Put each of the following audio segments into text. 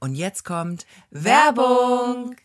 Und jetzt kommt Werbung.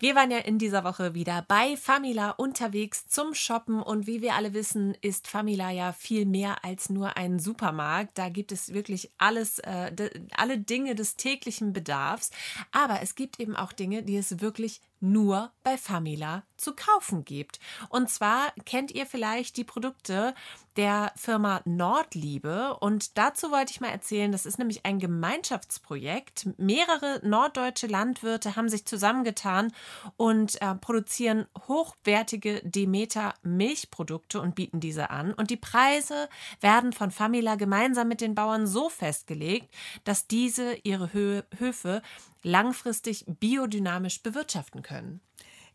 Wir waren ja in dieser Woche wieder bei Famila unterwegs zum Shoppen und wie wir alle wissen, ist Famila ja viel mehr als nur ein Supermarkt. Da gibt es wirklich alles, äh, alle Dinge des täglichen Bedarfs. Aber es gibt eben auch Dinge, die es wirklich nur bei Famila zu kaufen gibt. Und zwar kennt ihr vielleicht die Produkte der Firma Nordliebe. Und dazu wollte ich mal erzählen, das ist nämlich ein Gemeinschaftsprojekt. Mehrere norddeutsche Landwirte haben sich zusammengetan und äh, produzieren hochwertige Demeter Milchprodukte und bieten diese an. Und die Preise werden von Famila gemeinsam mit den Bauern so festgelegt, dass diese ihre Hö Höfe langfristig biodynamisch bewirtschaften können.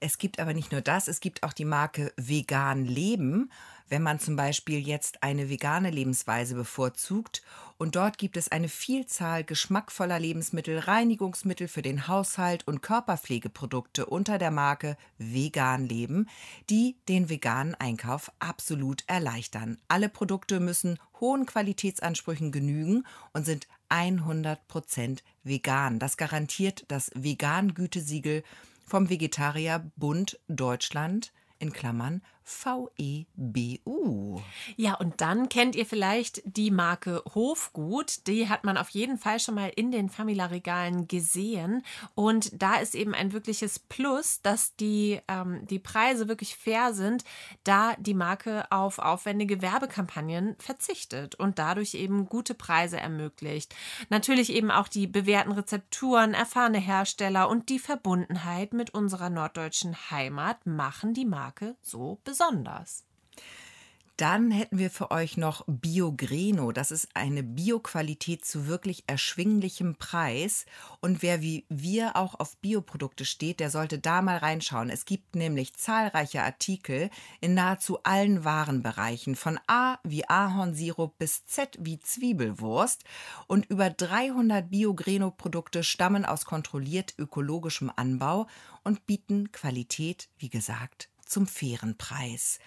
Es gibt aber nicht nur das, es gibt auch die Marke Vegan Leben, wenn man zum Beispiel jetzt eine vegane Lebensweise bevorzugt. Und dort gibt es eine Vielzahl geschmackvoller Lebensmittel, Reinigungsmittel für den Haushalt und Körperpflegeprodukte unter der Marke Vegan Leben, die den veganen Einkauf absolut erleichtern. Alle Produkte müssen hohen Qualitätsansprüchen genügen und sind 100% vegan. Das garantiert das Vegan-Gütesiegel vom Vegetarierbund Deutschland in Klammern VEBU. Ja, und dann kennt ihr vielleicht die Marke Hofgut. Die hat man auf jeden Fall schon mal in den Famila-Regalen gesehen. Und da ist eben ein wirkliches Plus, dass die, ähm, die Preise wirklich fair sind, da die Marke auf aufwendige Werbekampagnen verzichtet und dadurch eben gute Preise ermöglicht. Natürlich eben auch die bewährten Rezepturen, erfahrene Hersteller und die Verbundenheit mit unserer norddeutschen Heimat machen die Marke so besonders besonders. Dann hätten wir für euch noch Biogreno. Das ist eine Bioqualität zu wirklich erschwinglichem Preis. Und wer wie wir auch auf Bioprodukte steht, der sollte da mal reinschauen. Es gibt nämlich zahlreiche Artikel in nahezu allen Warenbereichen, von A wie Ahornsirup bis Z wie Zwiebelwurst. Und über 300 Biogreno-Produkte stammen aus kontrolliert ökologischem Anbau und bieten Qualität, wie gesagt, zum fairen Preis.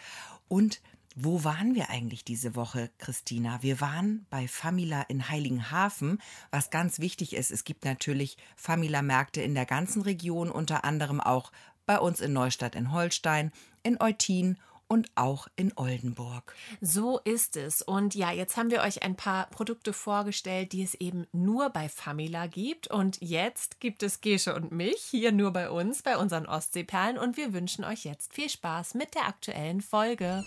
Und wo waren wir eigentlich diese Woche, Christina? Wir waren bei Famila in Heiligenhafen, was ganz wichtig ist. Es gibt natürlich Famila-Märkte in der ganzen Region, unter anderem auch bei uns in Neustadt in Holstein, in Eutin und auch in Oldenburg. So ist es. Und ja, jetzt haben wir euch ein paar Produkte vorgestellt, die es eben nur bei Famila gibt. Und jetzt gibt es Gesche und mich hier nur bei uns, bei unseren Ostseeperlen. Und wir wünschen euch jetzt viel Spaß mit der aktuellen Folge.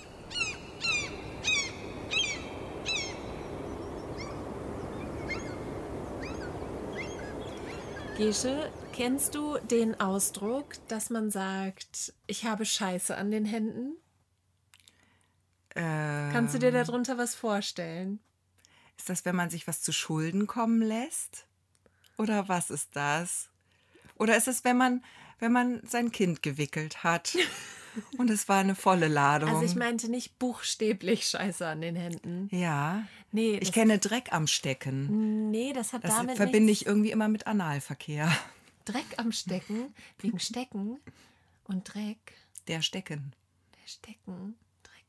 Gesche, kennst du den Ausdruck, dass man sagt, ich habe Scheiße an den Händen? Ähm, Kannst du dir darunter was vorstellen? Ist das, wenn man sich was zu Schulden kommen lässt? Oder was ist das? Oder ist es, wenn man, wenn man sein Kind gewickelt hat und es war eine volle Ladung? Also ich meinte nicht buchstäblich Scheiße an den Händen. Ja. Nee. Ich kenne Dreck am Stecken. Nee, das hat das damit verbinde nichts. ich irgendwie immer mit Analverkehr. Dreck am Stecken? Wegen Stecken und Dreck? Der Stecken. Der Stecken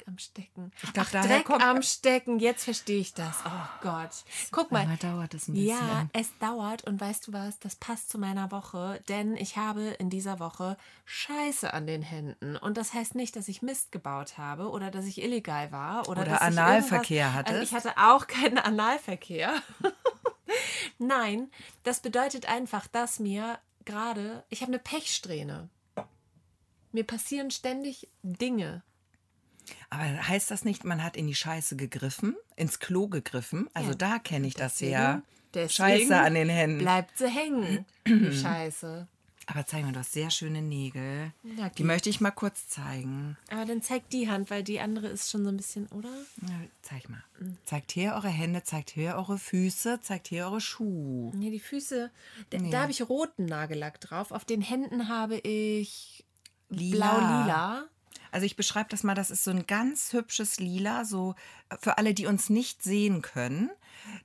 am Stecken. Ich glaub, Ach, Dreck am Stecken, jetzt verstehe ich das. Oh Gott. Guck mal. dauert es ein bisschen. Ja, es dauert und weißt du was, das passt zu meiner Woche, denn ich habe in dieser Woche Scheiße an den Händen. Und das heißt nicht, dass ich Mist gebaut habe oder dass ich illegal war oder, oder dass Analverkehr hatte. Also ich hatte auch keinen Analverkehr. Nein, das bedeutet einfach, dass mir gerade, ich habe eine Pechsträhne. Mir passieren ständig Dinge. Aber heißt das nicht, man hat in die Scheiße gegriffen, ins Klo gegriffen? Also ja. da kenne ich das ja. Scheiße an den Händen. Bleibt sie hängen, die Scheiße. Aber zeig mal, du hast sehr schöne Nägel. Ja, die möchte ich mal kurz zeigen. Aber dann zeigt die Hand, weil die andere ist schon so ein bisschen, oder? Ja, zeig mal. Mhm. Zeigt hier eure Hände, zeigt hier eure Füße, zeigt hier eure Schuhe. Nee, die Füße, da, nee. da habe ich roten Nagellack drauf. Auf den Händen habe ich blau-lila. Also ich beschreibe das mal, das ist so ein ganz hübsches Lila, so äh, für alle, die uns nicht sehen können.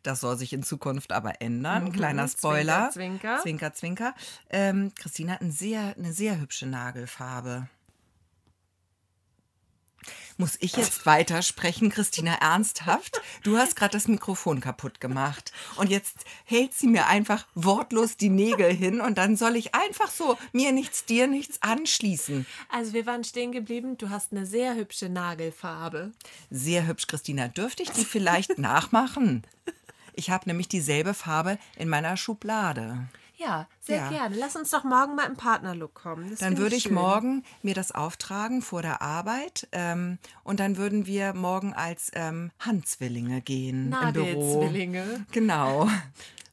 Das soll sich in Zukunft aber ändern. Mhm, Kleiner Spoiler. Zwinker, zwinker. Zwinker, zwinker. Ähm, Christine hat ein sehr, eine sehr hübsche Nagelfarbe. Muss ich jetzt weitersprechen, Christina, ernsthaft? Du hast gerade das Mikrofon kaputt gemacht. Und jetzt hält sie mir einfach wortlos die Nägel hin und dann soll ich einfach so mir nichts, dir nichts anschließen. Also wir waren stehen geblieben, du hast eine sehr hübsche Nagelfarbe. Sehr hübsch, Christina. Dürfte ich die vielleicht nachmachen? Ich habe nämlich dieselbe Farbe in meiner Schublade. Ja, sehr Ja. gerne. Lass uns doch morgen mal im Partnerlook kommen. Das Dann würde ich schön. morgen mir das auftragen vor der Arbeit ähm, und dann würden wir morgen als ähm, Handzwillinge gehen im Büro. Nagelzwillinge. Genau.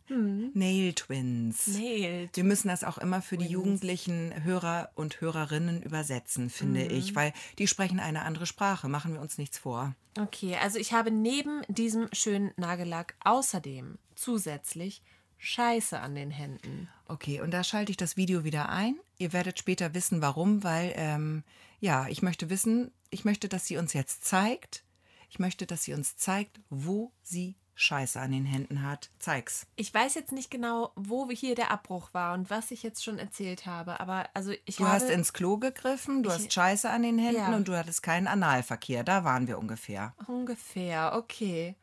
Nail Twins. Nailed. Wir müssen das auch immer für die jugendlichen Hörer und Hörerinnen übersetzen, finde ich, weil die sprechen eine andere Sprache. Machen wir uns nichts vor. Okay, also ich habe neben diesem schönen Nagellack außerdem zusätzlich Scheiße an den Händen. Okay, und da schalte ich das Video wieder ein. Ihr werdet später wissen, warum, weil, ähm, ja, ich möchte wissen, ich möchte, dass sie uns jetzt zeigt. Ich möchte, dass sie uns zeigt, wo sie Scheiße an den Händen hat. Zeig's. Ich weiß jetzt nicht genau, wo hier der Abbruch war und was ich jetzt schon erzählt habe, aber also ich Du habe hast ins Klo gegriffen, du Ich- hast Scheiße an den Händen Ja. und du hattest keinen Analverkehr. Da waren wir ungefähr. ungefähr, okay.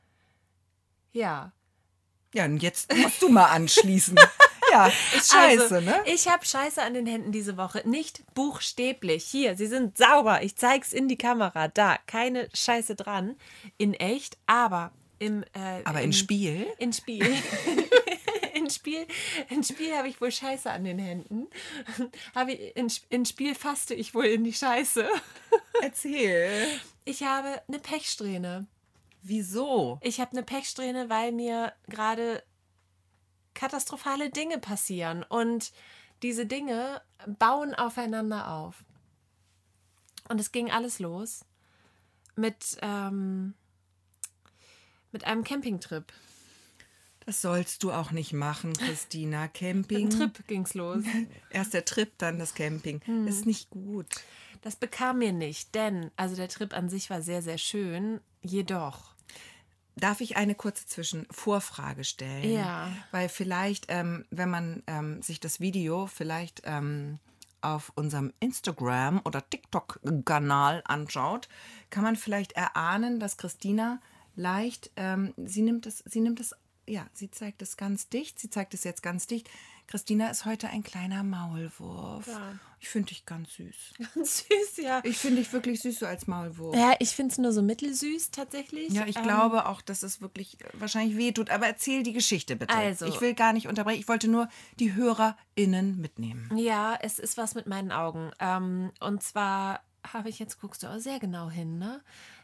Ja. Ja, und jetzt musst du mal anschließen. ja, ist scheiße, also, ne? Ich habe Scheiße an den Händen diese Woche. Nicht buchstäblich. Hier, sie sind sauber. Ich zeig's in die Kamera. Da, keine Scheiße dran. In echt, aber im. Äh, Aber im, in Spiel. In Spiel. in Spiel, in Spiel habe ich wohl Scheiße an den Händen. Habe ich, in, in Spiel faste ich wohl in die Scheiße. Erzähl. Ich habe eine Pechsträhne. Wieso? Ich habe eine Pechsträhne, weil mir gerade katastrophale Dinge passieren und diese Dinge bauen aufeinander auf. Und es ging alles los mit, ähm, mit einem Campingtrip. Das sollst du auch nicht machen, Christina. Camping. Ein Trip ging's los. Erst der Trip, dann das Camping. Ist nicht gut. Das bekam mir nicht, denn, also der Trip an sich war sehr, sehr schön, jedoch. Darf ich eine kurze Zwischenvorfrage stellen? Ja. Weil vielleicht, ähm, wenn man ähm, sich das Video vielleicht ähm, auf unserem Instagram- oder TikTok-Kanal anschaut, kann man vielleicht erahnen, dass Christina leicht, ähm, sie nimmt es, sie nimmt es, ja, sie zeigt es ganz dicht, sie zeigt es jetzt ganz dicht. Christina ist heute ein kleiner Maulwurf. Ja. Ich finde dich ganz süß. Süß, ja. Ich finde dich wirklich süß so als Maulwurf. Ja, ich finde es nur so mittelsüß tatsächlich. Ja, ich Ähm, glaube auch, dass es wirklich äh, wahrscheinlich wehtut. Aber erzähl die Geschichte bitte. Also- ich will gar nicht unterbrechen. Ich wollte nur die HörerInnen mitnehmen. Ja, es ist was mit meinen Augen. Ähm, und zwar habe ich, jetzt guckst du auch sehr genau hin, ne?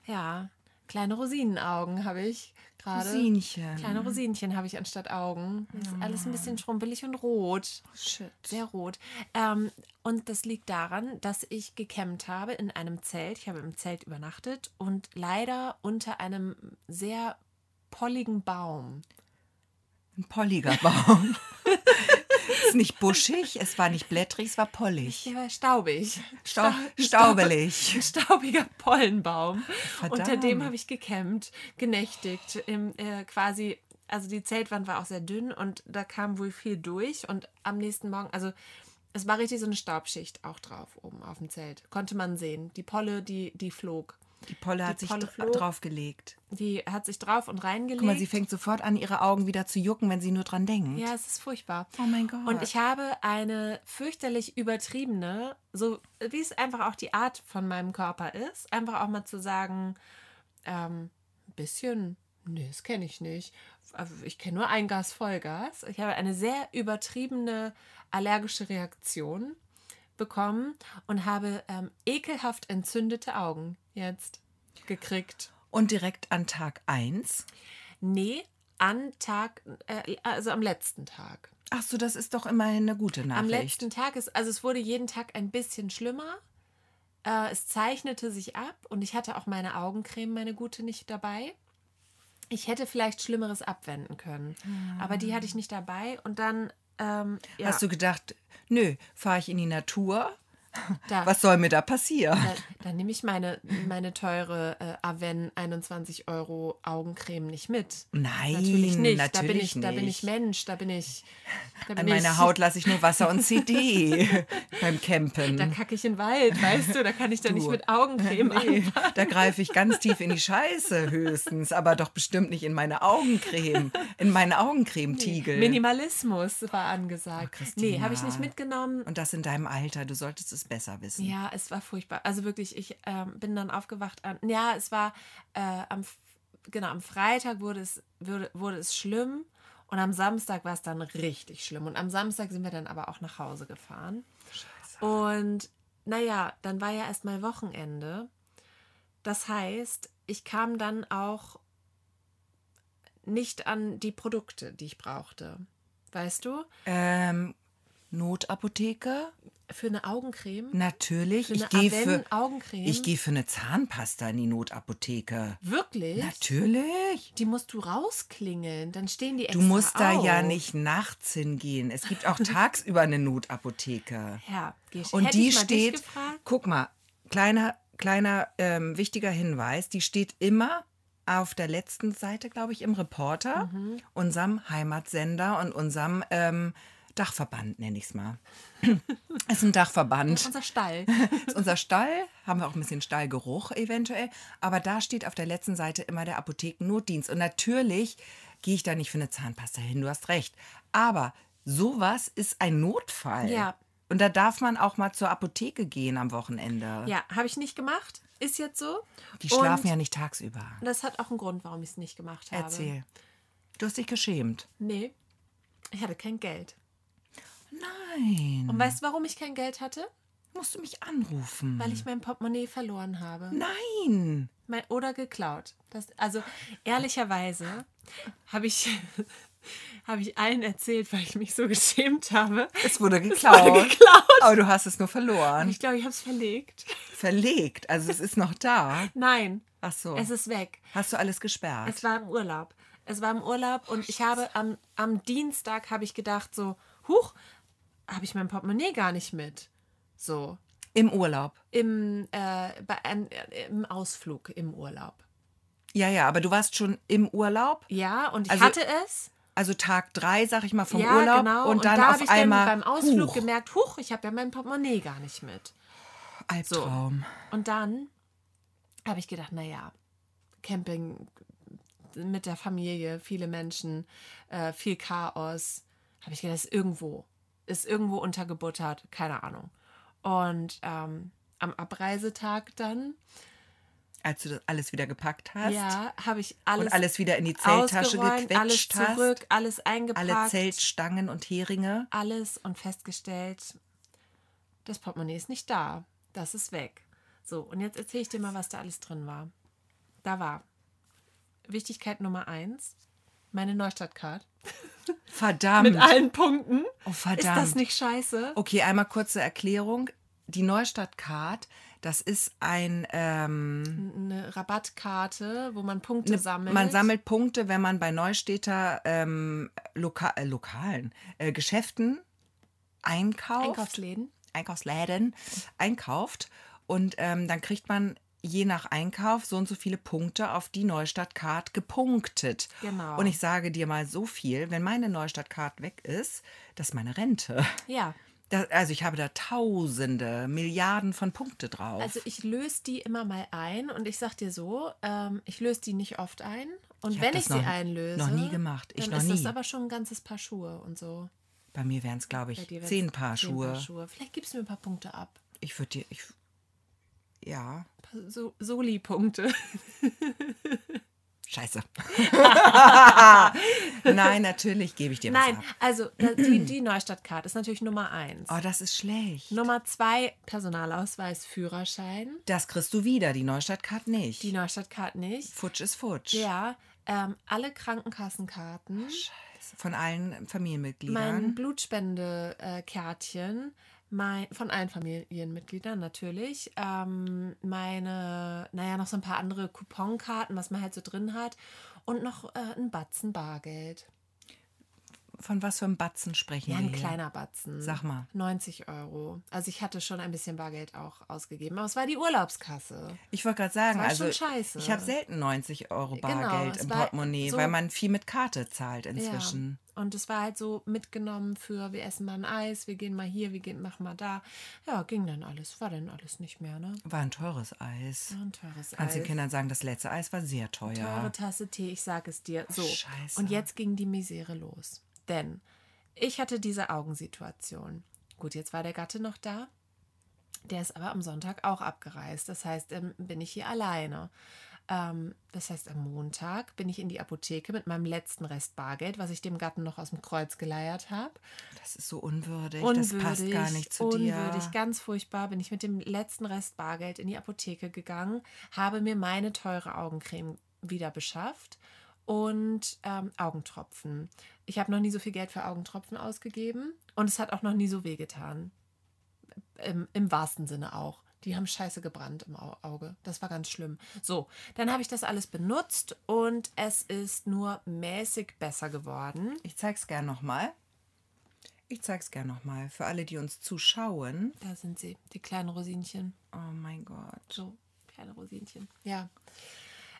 Ja, kleine Rosinenaugen habe ich gerade. Rosinchen. Kleine Rosinchen habe ich anstatt Augen. Das ist alles ein bisschen schrumpelig und rot. Shit. Sehr rot. Ähm, und das liegt daran, dass ich gekämmt habe in einem Zelt. Ich habe im Zelt übernachtet und leider unter einem sehr polligen Baum. Ein polliger Baum. ist nicht buschig, es war nicht blättrig, es war pollig. War staubig. Stau Sta- staubelig. Staubiger Pollenbaum. Verdammt. Unter dem habe ich gekämmt, genächtigt. Im, äh, quasi, also die Zeltwand war auch sehr dünn und da kam wohl viel durch. Und am nächsten Morgen, also es war richtig so eine Staubschicht auch drauf oben auf dem Zelt. Konnte man sehen. Die Polle, die, die flog. Die Polle hat Die sich Polle draufgelegt. Die hat sich drauf und reingelegt. Guck mal, sie fängt sofort an, ihre Augen wieder zu jucken, wenn sie nur dran denkt. Ja, es ist furchtbar. Oh mein Gott. Und ich habe eine fürchterlich übertriebene, so wie es einfach auch die Art von meinem Körper ist, einfach auch mal zu sagen, ähm, ein bisschen, nee, das kenne ich nicht. Also Ich kenne nur Eingas, Vollgas. Ich habe eine sehr übertriebene allergische Reaktion bekommen und habe ähm, ekelhaft entzündete Augen jetzt gekriegt. Und direkt an Tag 1. Nee, an Tag, äh, also am letzten Tag. Ach so, das ist doch immerhin eine gute Nachricht. Am letzten Tag ist, also es wurde jeden Tag ein bisschen schlimmer. Äh, es zeichnete sich ab und ich hatte auch meine Augencreme, meine gute, nicht dabei. Ich hätte vielleicht Schlimmeres abwenden können, aber die hatte ich nicht dabei und dann, ähm, ja, Hast du gedacht, nö, fahre ich in die Natur, Da, Was soll mir da passieren? da, da nehme ich meine, meine teure äh, Aven 21 Euro Augencreme nicht mit. Nein, Natürlich nicht. natürlich da bin ich, da bin nicht. ich Mensch, da bin ich. Da bin An meiner Haut lasse ich nur Wasser und CD beim Campen. Da kacke ich in den Wald, weißt du, da kann ich doch nicht mit Augencreme Nee, an. da greife ich ganz tief in die Scheiße höchstens, aber doch bestimmt nicht in meine Augencreme, in meinen Augencremetiegel. Minimalismus war angesagt. Oh, Christina. nee, habe ich nicht mitgenommen. Und das in deinem Alter, du solltest es besser wissen. Ja, es war furchtbar. Also wirklich, ich ähm, bin dann aufgewacht an. Ja, es war äh, am, genau, am Freitag wurde es, wurde, wurde es schlimm und am Samstag war es dann richtig schlimm. Und am Samstag sind wir dann aber auch nach Hause gefahren. Und naja, dann war ja erst mal Wochenende. Das heißt, ich kam dann auch nicht an die Produkte, die ich brauchte. Weißt du? Ähm, Notapotheke? Für eine Augencreme. Natürlich. Für Ich eine gehe für, Aven-Augencreme. ich gehe für eine Zahnpasta in die Notapotheke. Wirklich? Natürlich. Die musst du rausklingeln, dann stehen die extra Du musst da ja auf. nicht nachts hingehen. Es gibt auch tagsüber eine Notapotheke. Ja, geh- Und hätte die steht, guck mal, kleiner, kleiner ähm, wichtiger Hinweis, die steht immer auf der letzten Seite, glaube ich, im Reporter, Mhm. unserem Heimatsender und unserem ähm, Dachverband, nenne ich es mal. Es ist ein Dachverband. Unser Stall. Das ist unser Stall, haben wir auch ein bisschen Stallgeruch eventuell, aber da steht auf der letzten Seite immer der Apothekennotdienst. Und natürlich gehe ich da nicht für eine Zahnpasta hin, du hast recht. Aber sowas ist ein Notfall. Ja. Und da darf man auch mal zur Apotheke gehen am Wochenende. Ja, habe ich nicht gemacht. Ist jetzt so. Die schlafen Und ja nicht tagsüber. Das hat auch einen Grund, warum ich es nicht gemacht habe. Erzähl. Du hast dich geschämt. Nee, ich hatte kein Geld. Nein. Und weißt du, warum ich kein Geld hatte? Musst du mich anrufen? Weil ich mein Portemonnaie verloren habe. Nein. Mein, oder geklaut. Das, also ehrlicherweise habe ich, habe ich allen erzählt, weil ich mich so geschämt habe. Es wurde geklaut. wurde geklaut. Aber du hast es nur Und verloren. ich glaube, ich habe es verlegt. Verlegt. Also es ist noch da. Nein, Ach so. es ist weg. Hast du alles gesperrt? Es war im Urlaub. Es war im Urlaub und ich habe am, am Dienstag habe ich gedacht so, huch, habe ich mein Portemonnaie gar nicht mit. So Im Urlaub. im, äh, bei, äh, im Ausflug im Urlaub. Ja, ja, aber du warst schon im Urlaub. Ja, und ich Also, hatte es. Also Tag drei, sag ich mal, vom ja, Urlaub. genau. Und dann da auf habe ich einmal. dann beim Ausflug huch, gemerkt, huch, ich habe ja mein Portemonnaie gar nicht mit. Albtraum. Und dann habe ich gedacht, naja, Camping mit der Familie, viele Menschen, äh, viel Chaos. Habe ich gedacht, ist irgendwo, ist irgendwo untergebuttert, keine Ahnung. Und ähm, am Abreisetag dann, Als du das alles wieder gepackt hast. ja, habe ich alles, und alles wieder in die Zelttasche ausgeräumt, alles gequetscht hast. zurück, alles eingepackt, Alle Zeltstangen und Heringe. alles und festgestellt, das Portemonnaie ist nicht da. Das ist weg. So, und jetzt erzähle ich dir mal, was da alles drin war. Da war Wichtigkeit Nummer eins, meine Neustadt-Card. Verdammt. Mit allen Punkten. oh, Ist verdammt. das nicht scheiße? Okay, einmal kurze Erklärung. Die Neustadt-Card, das ist ein. Ähm, Eine Rabattkarte, wo man Punkte ne, sammelt. man sammelt Punkte, wenn man bei Neustädter ähm, Loka äh, Lokalen, äh, Geschäften einkauft. Einkaufsläden. Einkaufsläden einkauft. Und ähm, dann kriegt man je nach Einkauf so und so viele Punkte auf die Neustadt-Card gepunktet. Genau. Und ich sage dir mal so viel, wenn meine Neustadt-Card weg ist, das ist meine Rente. Ja. Da, also ich habe da tausende, Milliarden von Punkte drauf. Also ich löse die immer mal ein und ich sag dir so, ähm, ich löse die nicht oft ein. Und Ich wenn das ich sie noch- einlöse, noch nie gemacht. Ich dann noch ist das nie. aber schon ein ganzes Paar Schuhe und so. Bei mir wären es, glaube ich, zehn Paar zehn Schuhe. Paar Schuhe. Vielleicht gibst du mir ein paar Punkte ab. Ich würde dir, ich, ja, so Soli-Punkte. scheiße. Nein, natürlich gebe ich dir Nein, was ab. also die, die Neustadt-Card ist natürlich Nummer eins. Oh, das ist schlecht. Nummer zwei, Personalausweis, Führerschein. Das kriegst du wieder, die Neustadt-Card nicht. Die Neustadt-Card nicht. Futsch ist Futsch. Ja, ähm, alle Krankenkassenkarten. Scheiße. Von allen Mein Familienmitgliedern. Blutspende-Kärtchen. Mein, von allen Familienmitgliedern natürlich. Ähm, meine, naja, noch so ein paar andere Couponkarten, was man halt so drin hat. Und noch äh, ein Batzen Bargeld. Von was für einem Batzen sprechen Ja, wir ein hier? kleiner Batzen. Sag mal. 90 Euro. Also ich hatte schon ein bisschen Bargeld auch ausgegeben, aber es war die Urlaubskasse. Ich wollte gerade sagen, also schon scheiße. ich habe selten 90 Euro Genau, Bargeld es im Portemonnaie, so- weil man viel mit Karte zahlt inzwischen. Ja. Und es war halt so mitgenommen für, wir essen mal ein Eis, wir gehen mal hier, wir gehen, machen mal da. Ja, ging dann alles. War dann alles nicht mehr, ne? War ein teures Eis. War ein teures Kannst Eis. den Kindern sagen, das letzte Eis war sehr teuer. Teure Tasse Tee, ich sag es dir. So. Scheiße. Und jetzt ging die Misere los. Denn ich hatte diese Augensituation. Gut, jetzt war der Gatte noch da. Der ist aber am Sonntag auch abgereist. Das heißt, ähm, bin ich hier alleine. Ähm, das heißt, am Montag bin ich in die Apotheke mit meinem letzten Rest Bargeld, was ich dem Gatten noch aus dem Kreuz geleiert habe. Das ist so unwürdig. Unwürdig, das passt gar nicht zu unwürdig, dir. ganz furchtbar. Bin ich mit dem letzten Rest Bargeld in die Apotheke gegangen, habe mir meine teure Augencreme wieder beschafft und ähm, Augentropfen. Ich habe noch nie so viel Geld für Augentropfen ausgegeben und es hat auch noch nie so wehgetan. Im, Im wahrsten Sinne auch. Die haben scheiße gebrannt im Au- Auge. Das war ganz schlimm. So, dann habe ich das alles benutzt und es ist nur mäßig besser geworden. Ich zeig's gern nochmal. Ich zeig's gern nochmal. Für alle, die uns zuschauen. Da sind sie, die kleinen Rosinchen. Oh mein Gott. So, kleine Rosinchen. Ja.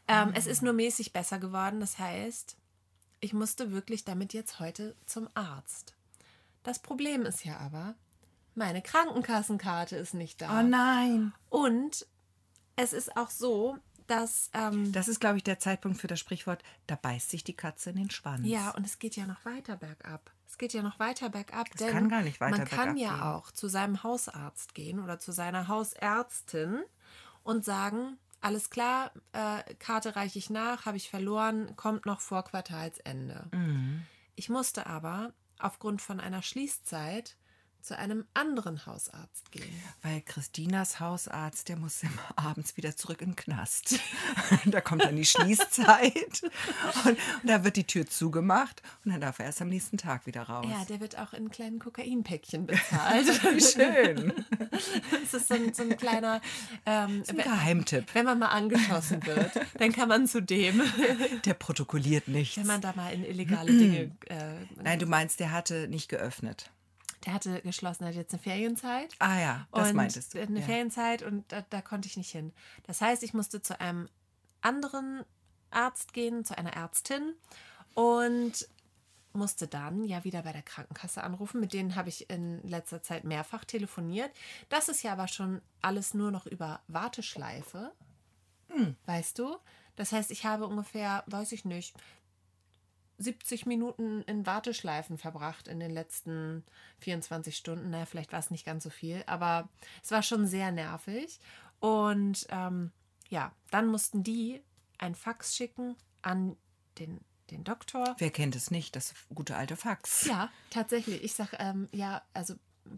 Ähm, Es ist nur mäßig besser geworden. Das heißt, ich musste wirklich damit jetzt heute zum Arzt. Das Problem ist ja aber, meine Krankenkassenkarte ist nicht da. Oh nein. Und es ist auch so, dass. Ähm, Das ist, glaube ich, der Zeitpunkt für das Sprichwort, da beißt sich die Katze in den Schwanz. ja, und es geht ja noch weiter bergab. Es geht ja noch weiter bergab. Es denn kann gar nicht weiter Man kann ja gehen. auch zu seinem Hausarzt gehen oder zu seiner Hausärztin und sagen, alles klar, äh, Karte reiche ich nach, habe ich verloren, kommt noch vor Quartalsende. Mhm. Ich musste aber aufgrund von einer Schließzeit zu einem anderen Hausarzt gehen. Weil Christinas Hausarzt, der muss immer abends wieder zurück in den Knast. da kommt dann die Schließzeit und, und da wird die Tür zugemacht und dann darf er erst am nächsten Tag wieder raus. Ja, der wird auch in kleinen Kokainpäckchen bezahlt. Wie schön. Das ist so ein, so ein kleiner. Ähm, ein Geheimtipp. wenn man mal angeschossen wird, dann kann man zu dem, Der protokolliert nichts. wenn man da mal in illegale Dinge. Äh, Nein, du meinst, der hatte nicht geöffnet. Der hatte geschlossen, der hat jetzt eine Ferienzeit. Ah ja, das meintest du. Eine ja. Ferienzeit und da, da konnte ich nicht hin. Das heißt, ich musste zu einem anderen Arzt gehen, zu einer Ärztin und musste dann ja wieder bei der Krankenkasse anrufen. Mit denen habe ich in letzter Zeit mehrfach telefoniert. Das ist ja aber schon alles nur noch über Warteschleife. Hm. Weißt du? Das heißt, ich habe ungefähr, weiß ich nicht, 70 Minuten in Warteschleifen verbracht in den letzten 24 Stunden. Naja, vielleicht war es nicht ganz so viel, aber es war schon sehr nervig. Und ähm, ja, dann mussten die ein Fax schicken an den, den Doktor. Wer kennt es nicht, das gute alte Fax? Ja, tatsächlich. Ich sage, ähm, ja, also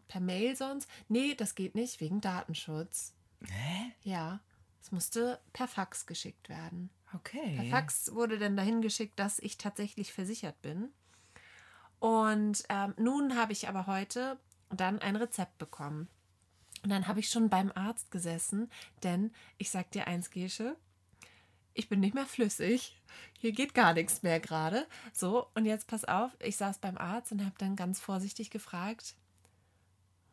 per Mail sonst. Nee, das geht nicht, wegen Datenschutz. Hä? Ja, es musste per Fax geschickt werden. Per Okay. Fax wurde dann dahin geschickt, dass ich tatsächlich versichert bin. Und ähm, nun habe ich aber heute dann ein Rezept bekommen. Und dann habe ich schon beim Arzt gesessen, denn ich sag dir eins, Gesche, ich bin nicht mehr flüssig. Hier geht gar nichts mehr gerade. So, und jetzt pass auf, ich saß beim Arzt und habe dann ganz vorsichtig gefragt,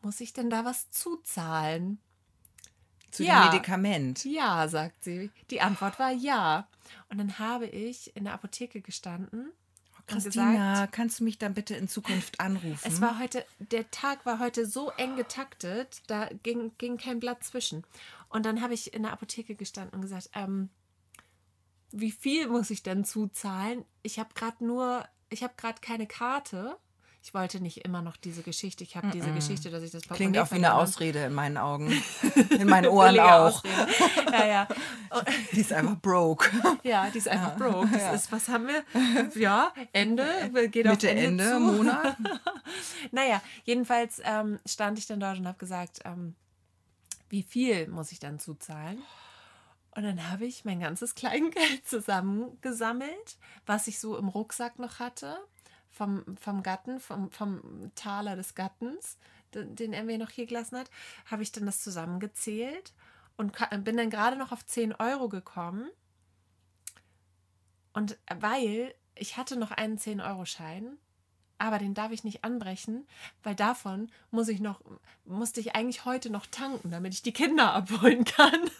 muss ich denn da was zuzahlen? Zu Ja. dem Medikament. Ja, sagt sie. Die Antwort war ja. Und dann habe ich in der Apotheke gestanden und Christina, gesagt, kannst du mich dann bitte in Zukunft anrufen? es war heute, der Tag war heute so eng getaktet, da ging, ging kein Blatt zwischen. Und dann habe ich in der Apotheke gestanden und gesagt, ähm, wie viel muss ich denn zuzahlen? Ich habe gerade nur, ich habe gerade keine Karte. Ich wollte nicht immer noch diese Geschichte. Ich habe diese Geschichte, dass ich das Klingt Portemonnaie auch wie eine Ausrede in meinen Augen. In meinen Ohren auch. Ausrede. Ja, ja. Die ist einfach broke. Ja, die ist einfach broke. Das ist, was haben wir? Ja, Ende, geht Mitte, Ende, Ende. Monat. Naja, jedenfalls ähm, stand ich dann dort und habe gesagt, ähm, wie viel muss ich dann zuzahlen? Und dann habe ich mein ganzes Kleingeld zusammengesammelt, was ich so im Rucksack noch hatte, vom, vom Gatten, vom, vom Taler des Gattens, den, den er mir noch hier gelassen hat, habe ich dann das zusammengezählt und bin dann gerade noch auf 10 Euro gekommen. Und weil ich hatte noch einen 10-Euro-Schein, aber den darf ich nicht anbrechen, weil davon muss ich noch, musste ich eigentlich heute noch tanken, damit ich die Kinder abholen kann.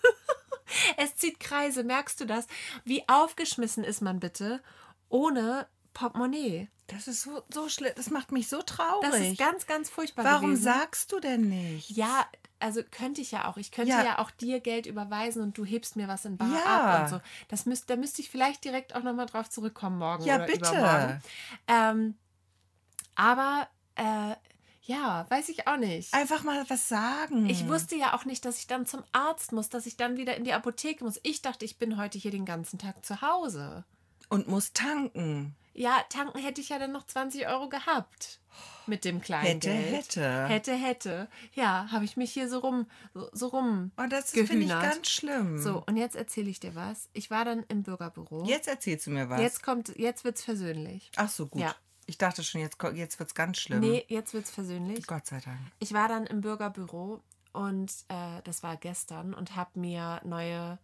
es zieht Kreise, merkst du das? Wie aufgeschmissen ist man bitte ohne Portemonnaie? Das ist so, so schlimm. Das macht mich so traurig. Das ist ganz, ganz furchtbar. Warum gewesen. sagst du denn nicht? Ja, also könnte ich ja auch. Ich könnte Ja. ja, auch dir Geld überweisen und du hebst mir was in Bar Ja. ab und so. Das müsst, da müsste ich vielleicht direkt auch nochmal drauf zurückkommen morgen Ja, oder bitte. Ähm, aber äh, ja, weiß ich auch nicht. Einfach mal was sagen. Ich wusste ja auch nicht, dass ich dann zum Arzt muss, dass ich dann wieder in die Apotheke muss. Ich dachte, ich bin heute hier den ganzen Tag zu Hause. Und muss tanken. Ja, tanken hätte ich ja dann noch 20 Euro gehabt. Mit dem kleinen Hätte, Geld. hätte. Hätte, hätte. Ja, habe ich mich hier so rum, so, so rum. Und das finde ich ganz schlimm. So, und jetzt erzähle ich dir was. Ich war dann im Bürgerbüro. Jetzt erzählst du mir was. Jetzt kommt, jetzt wird's versöhnlich. Ach so, gut. Ja. Ich dachte schon, jetzt, jetzt wird es ganz schlimm. Nee, jetzt wird's versöhnlich. Gott sei Dank. Ich war dann im Bürgerbüro und äh, das war gestern und habe mir neue,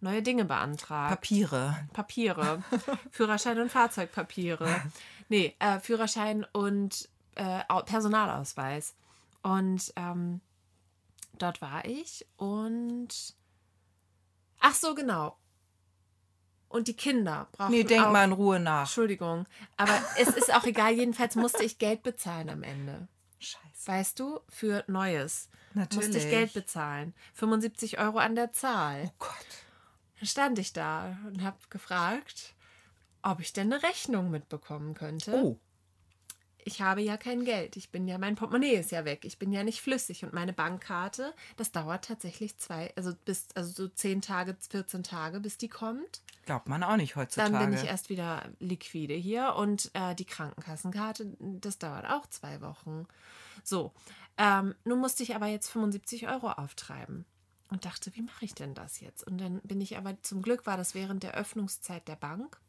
neue Dinge beantragt. Papiere. Papiere. Führerschein und Fahrzeugpapiere. Nee, äh, Führerschein und äh, Au- Personalausweis. Und ähm, dort war ich und. Ach so, genau. Und die Kinder brauchen. Nee, denk auch, mal in Ruhe nach. Entschuldigung. Aber es ist auch egal. Jedenfalls musste ich Geld bezahlen am Ende. Scheiße. Weißt du, für Neues. Musste Natürlich. ich Geld bezahlen. 75 Euro an der Zahl. Oh Gott. Dann stand ich da und habe gefragt, ob ich denn eine Rechnung mitbekommen könnte. Oh. Ich habe ja kein Geld. Ich bin ja, mein Portemonnaie ist ja weg. Ich bin ja nicht flüssig. Und meine Bankkarte, das dauert tatsächlich zwei, also bis, also so 10 Tage, 14 Tage, bis die kommt. Glaubt man auch nicht heutzutage. Dann bin ich erst wieder liquide hier. Und äh, die Krankenkassenkarte, das dauert auch zwei Wochen. So. Ähm, nun musste ich aber jetzt 75 Euro auftreiben. Und dachte, wie mache ich denn das jetzt? Und dann bin ich aber, zum Glück war das während der Öffnungszeit der Bank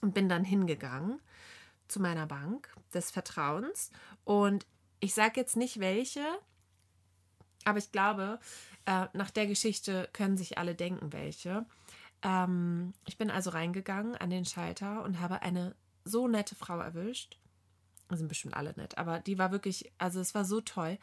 und bin dann hingegangen zu meiner Bank des Vertrauens. Und ich sage jetzt nicht welche, aber ich glaube, äh, nach der Geschichte können sich alle denken, welche. Ähm, ich bin also reingegangen an den Schalter und habe eine so nette Frau erwischt. Sind bestimmt alle nett, aber die war wirklich, also es war so toll.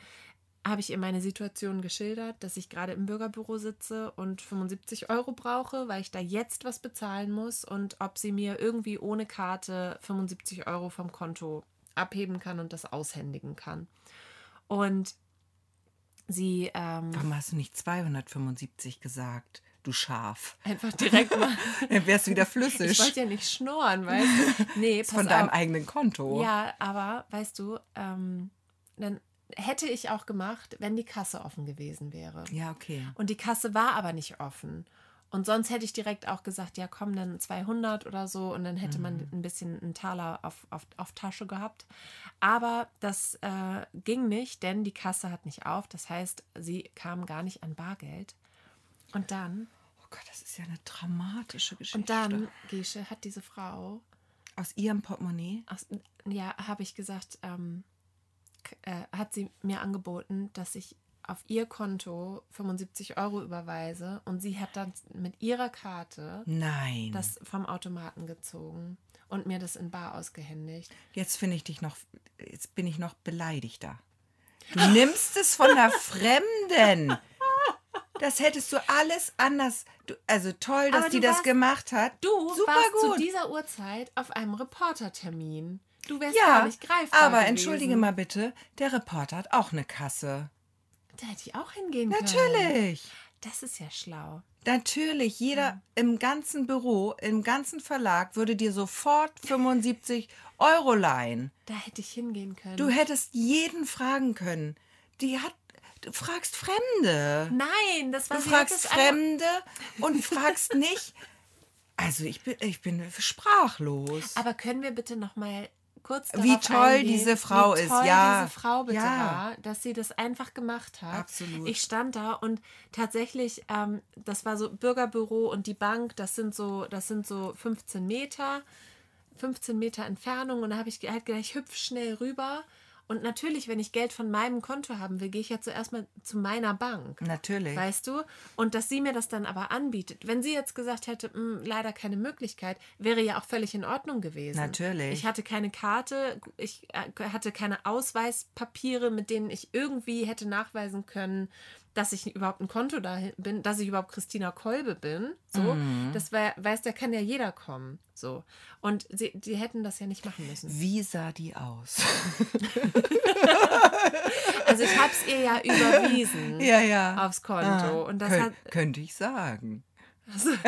Habe ich ihr meine Situation geschildert, dass ich gerade im Bürgerbüro sitze und 75 Euro brauche, weil ich da jetzt was bezahlen muss und ob sie mir irgendwie ohne Karte 75 Euro vom Konto abheben kann und das aushändigen kann. Und sie ähm, Warum hast du nicht 275 gesagt? Du Schaf. einfach direkt mal Dann wärst du wieder flüssig. Ich wollte ja nicht schnorren, weißt du? Nee, pass Von deinem auf. eigenen Konto. Ja, aber weißt du, ähm, dann hätte ich auch gemacht, wenn die Kasse offen gewesen wäre. Ja, okay. Und die Kasse war aber nicht offen. Und sonst hätte ich direkt auch gesagt, ja komm, dann 200 oder so und dann hätte man ein bisschen einen Taler auf, auf, auf Tasche gehabt. Aber das äh, ging nicht, denn die Kasse hat nicht auf. Das heißt, sie kam gar nicht an Bargeld. Und dann, Oh Gott, das ist ja eine dramatische Geschichte. und dann, Gesche, hat diese Frau Aus ihrem Portemonnaie? Ach, ja, habe ich gesagt, ähm, äh, hat sie mir angeboten, dass ich auf ihr Konto 75 Euro überweise und sie hat dann mit ihrer Karte Nein. das vom Automaten gezogen und mir das in Bar ausgehändigt. Jetzt finde ich dich noch, jetzt bin ich noch beleidigter. Du nimmst es von einer Fremden. Das hättest du alles anders. Du, also toll, dass die du das warst- gemacht hat. Du Super warst gut. zu dieser Uhrzeit auf einem Reportertermin. Du wärst ja, gar nicht greifbar aber gewesen. entschuldige mal bitte, der Reporter hat auch eine Kasse. Da hätte ich auch hingehen können. Natürlich. Das ist ja schlau. Natürlich, jeder im ganzen Büro, im ganzen Verlag würde dir sofort 75 Euro leihen. Da hätte ich hingehen können. Du hättest jeden fragen können. Die hat, du fragst Fremde. Nein, das war Du fragst Fremde und fragst nicht. Also ich bin, ich bin sprachlos. Aber können wir bitte noch mal kurz Wie darauf toll eingehen, diese Frau wie ist, toll ja. diese Frau bitte Ja. war, dass sie das einfach gemacht hat. Absolut. Ich stand da und tatsächlich, ähm, das war so Bürgerbüro und die Bank, das sind so, das sind so 15 Meter, 15 Meter Entfernung und da habe ich halt gleich hüpf schnell rüber Und natürlich, wenn ich Geld von meinem Konto haben will, gehe ich ja zuerst mal zu meiner Bank. Natürlich. Weißt du? Und dass sie mir das dann aber anbietet. Wenn sie jetzt gesagt hätte, "Mm, leider keine Möglichkeit, wäre ja auch völlig in Ordnung gewesen. Natürlich. Ich hatte keine Karte, ich äh, hatte keine Ausweispapiere, mit denen ich irgendwie hätte nachweisen können, dass ich überhaupt ein Konto da bin, dass ich überhaupt Christina Kolbe bin. So, Mhm. das wär, weiß, da kann ja jeder kommen. So. Und sie, die hätten das ja nicht machen müssen. Wie sah die aus? Also ich habe es ihr ja überwiesen ja, ja. aufs Konto. Ah, und das könnt- hat. könnte ich sagen. Also,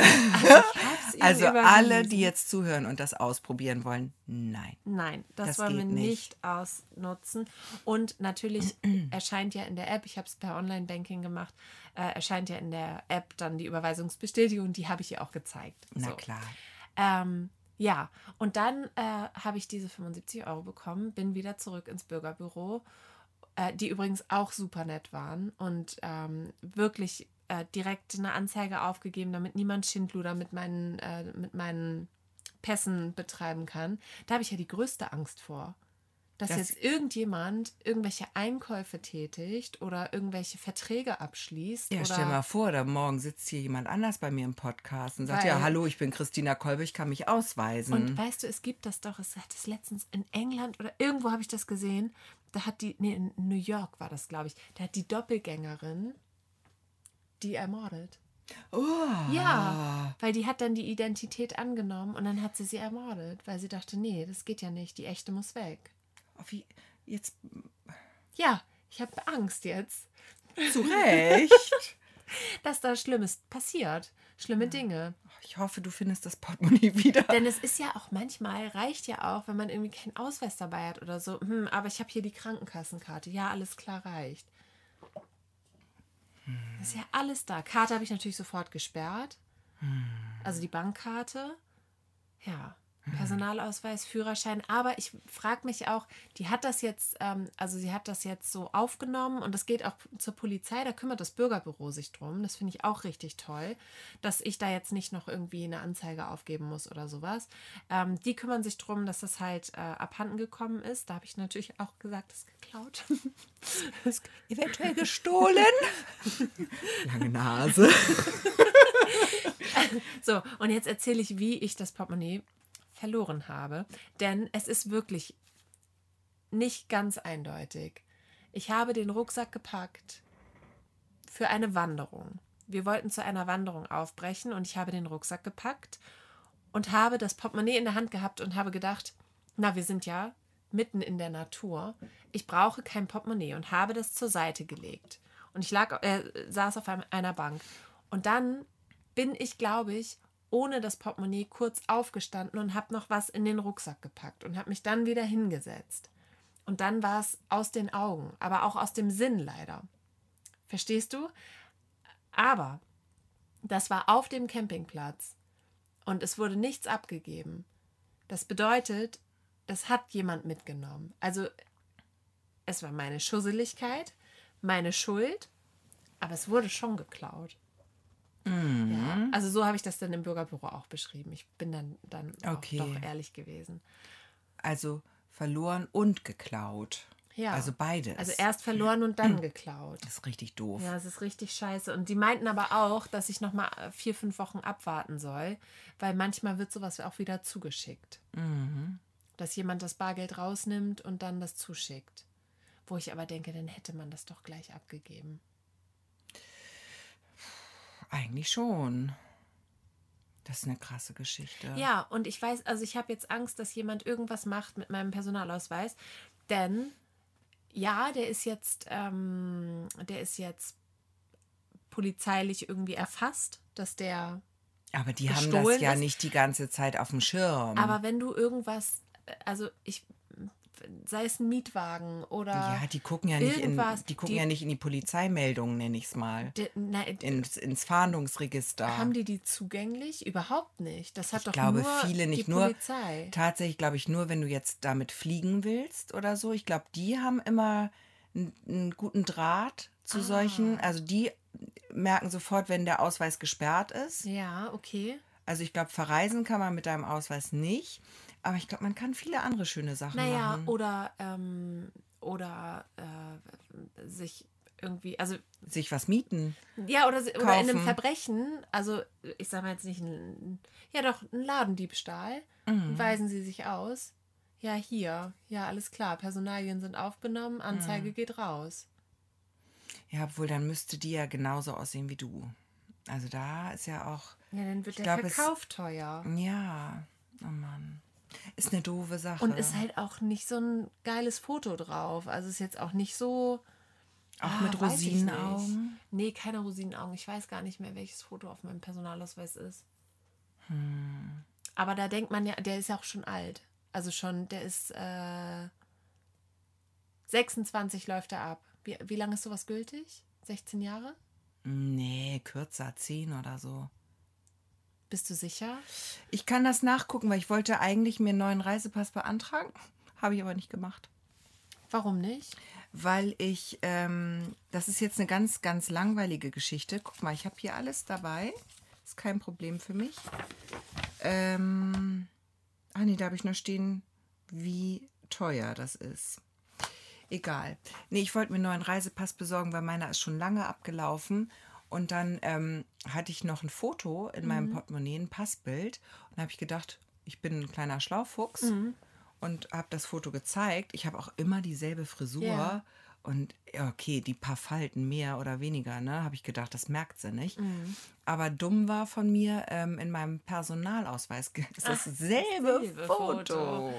also ihr Also alle, die jetzt zuhören und das ausprobieren wollen, nein. Nein, das, Das wollen wir nicht. nicht. ausnutzen. Und natürlich erscheint ja in der App, ich habe es per Online-Banking gemacht, äh, erscheint ja in der App dann die Überweisungsbestätigung, die habe ich ihr auch gezeigt. Na So. klar. Ähm, ja, und dann äh, habe ich diese 75 Euro bekommen, bin wieder zurück ins Bürgerbüro, äh, die übrigens auch super nett waren und ähm, wirklich äh, direkt eine Anzeige aufgegeben, damit niemand Schindluder mit meinen, äh, mit meinen Pässen betreiben kann. Da habe ich ja die größte Angst vor. Dass Das- jetzt irgendjemand irgendwelche Einkäufe tätigt oder irgendwelche Verträge abschließt. Ja, stell mal vor, da morgen sitzt hier jemand anders bei mir im Podcast und sagt, ja, hallo, ich bin Christina Kolbe, ich kann mich ausweisen. Und weißt du, es gibt das doch, es hat es letztens in England oder irgendwo habe ich das gesehen. Da hat die, nee, in New York war das, glaube ich, da hat die Doppelgängerin die ermordet. oh. Ja, weil die hat dann die Identität angenommen und dann hat sie sie ermordet, weil sie dachte, nee, das geht ja nicht, die echte muss weg. Oh, Wie, jetzt Ja, ich habe Angst jetzt, zu Recht. dass da Schlimmes passiert, schlimme Dinge. Ich hoffe, du findest das Portemonnaie wieder. Denn es ist ja auch manchmal, reicht ja auch, wenn man irgendwie keinen Ausweis dabei hat oder so. Hm, aber ich habe hier die Krankenkassenkarte. Ja, alles klar, reicht. Ist ja alles da. Karte habe ich natürlich sofort gesperrt. Also die Bankkarte. Ja. Personalausweis, Führerschein. Aber ich frage mich auch, die hat das jetzt, ähm, also sie hat das jetzt so aufgenommen und das geht auch zur Polizei, da kümmert das Bürgerbüro sich drum. Das finde ich auch richtig toll, dass ich da jetzt nicht noch irgendwie eine Anzeige aufgeben muss oder sowas. Ähm, die kümmern sich drum, dass das halt äh, abhanden gekommen ist. Da habe ich natürlich auch gesagt, das ist geklaut. Eventuell gestohlen. Lange Nase. So, und jetzt erzähle ich, wie ich das Portemonnaie verloren habe. Denn es ist wirklich nicht ganz eindeutig. Ich habe den Rucksack gepackt für eine Wanderung. Wir wollten zu einer Wanderung aufbrechen und ich habe den Rucksack gepackt und habe das Portemonnaie in der Hand gehabt und habe gedacht, na, wir sind ja mitten in der Natur. Ich brauche kein Portemonnaie und habe das zur Seite gelegt. Und ich lag, äh, saß auf einer Bank. Und dann bin ich, glaube ich, ohne das Portemonnaie kurz aufgestanden und habe noch was in den Rucksack gepackt und habe mich dann wieder hingesetzt. Und dann war es aus den Augen, aber auch aus dem Sinn leider. Verstehst du? Aber das war auf dem Campingplatz und es wurde nichts abgegeben. Das bedeutet, das hat jemand mitgenommen. Also es war meine Schusseligkeit, meine Schuld, aber es wurde schon geklaut. Ja, also so habe ich das dann im Bürgerbüro auch beschrieben. Ich bin dann, dann Okay. auch doch ehrlich gewesen. Also verloren und geklaut. Ja. Also beides. Also erst verloren und dann geklaut. Das ist richtig doof. Ja, es ist richtig scheiße. Und die meinten aber auch, dass ich noch mal äh, vier, fünf Wochen abwarten soll, weil manchmal wird sowas auch wieder zugeschickt. Dass jemand das Bargeld rausnimmt und dann das zuschickt. Wo ich aber denke, dann hätte man das doch gleich abgegeben. Eigentlich schon. Das ist eine krasse Geschichte. Ja, und ich weiß, also ich habe jetzt Angst, dass jemand irgendwas macht mit meinem Personalausweis, denn ja, der ist jetzt, ähm, der ist jetzt polizeilich irgendwie erfasst, dass der. Aber die haben das ja ist. nicht die ganze Zeit auf dem Schirm. Aber wenn du irgendwas, also ich, sei es ein Mietwagen oder ja, die gucken ja nicht in, die gucken die- ja nicht in die Polizeimeldungen, nenne ich es mal. de, na, Ins, ins Fahndungsregister. haben die die zugänglich? Überhaupt nicht. Das hat ich doch glaube, nur viele nicht die nur. Polizei. Tatsächlich glaube ich nur, wenn du jetzt damit fliegen willst oder so. Ich glaube, die haben immer einen, einen guten Draht Ah. zu solchen. Also die merken sofort, wenn der Ausweis gesperrt ist. Ja, okay. Also ich glaube, verreisen kann man mit deinem Ausweis nicht. Aber ich glaube, man kann viele andere schöne Sachen Naja, machen. oder, ähm, oder äh, sich irgendwie, also Sich was mieten. ja, oder, oder in einem. Verbrechen, also ich sage mal jetzt nicht ein, ja doch, ein Ladendiebstahl, weisen sie sich aus. Ja, hier, ja, alles klar, Personalien sind aufgenommen, Anzeige geht raus. Ja, obwohl dann müsste die ja genauso aussehen wie du. Also da ist ja auch. Ja, dann wird der glaub, es- Verkauf teuer. Ja, oh Mann. Ist eine doofe Sache. Und ist halt auch nicht so ein geiles Foto drauf. Also ist jetzt auch nicht so. auch Ah, mit. Rosinenaugen. Nee, keine Rosinenaugen. Ich weiß gar nicht mehr, welches Foto auf meinem Personalausweis ist. Hm. Aber da denkt man ja, der ist ja auch schon alt. Also schon, der ist äh, 26 läuft er ab. Wie, wie lange ist sowas gültig? 16 Jahre? Nee, kürzer, zehn oder so. Bist du sicher? Ich kann das nachgucken, weil ich wollte eigentlich mir einen neuen Reisepass beantragen. Habe ich aber nicht gemacht. Warum nicht? Weil ich, ähm, das ist jetzt eine ganz, ganz langweilige Geschichte. Guck mal, ich habe hier alles dabei. Ist kein Problem für mich. Ähm, ah nee, da habe ich nur stehen, wie teuer das ist. Egal. Nee, ich wollte mir einen neuen Reisepass besorgen, weil meiner ist schon lange abgelaufen. Und dann ähm, hatte ich noch ein Foto in meinem Portemonnaie, ein Passbild. Und da habe ich gedacht, ich bin ein kleiner Schlaufuchs und habe das Foto gezeigt. Ich habe auch immer dieselbe Frisur. Ja. Und okay, die paar Falten mehr oder weniger, ne, habe ich gedacht, das merkt sie nicht. Mhm. Aber dumm war von mir, ähm, in meinem Personalausweis ist dasselbe dasselbe Foto. Foto.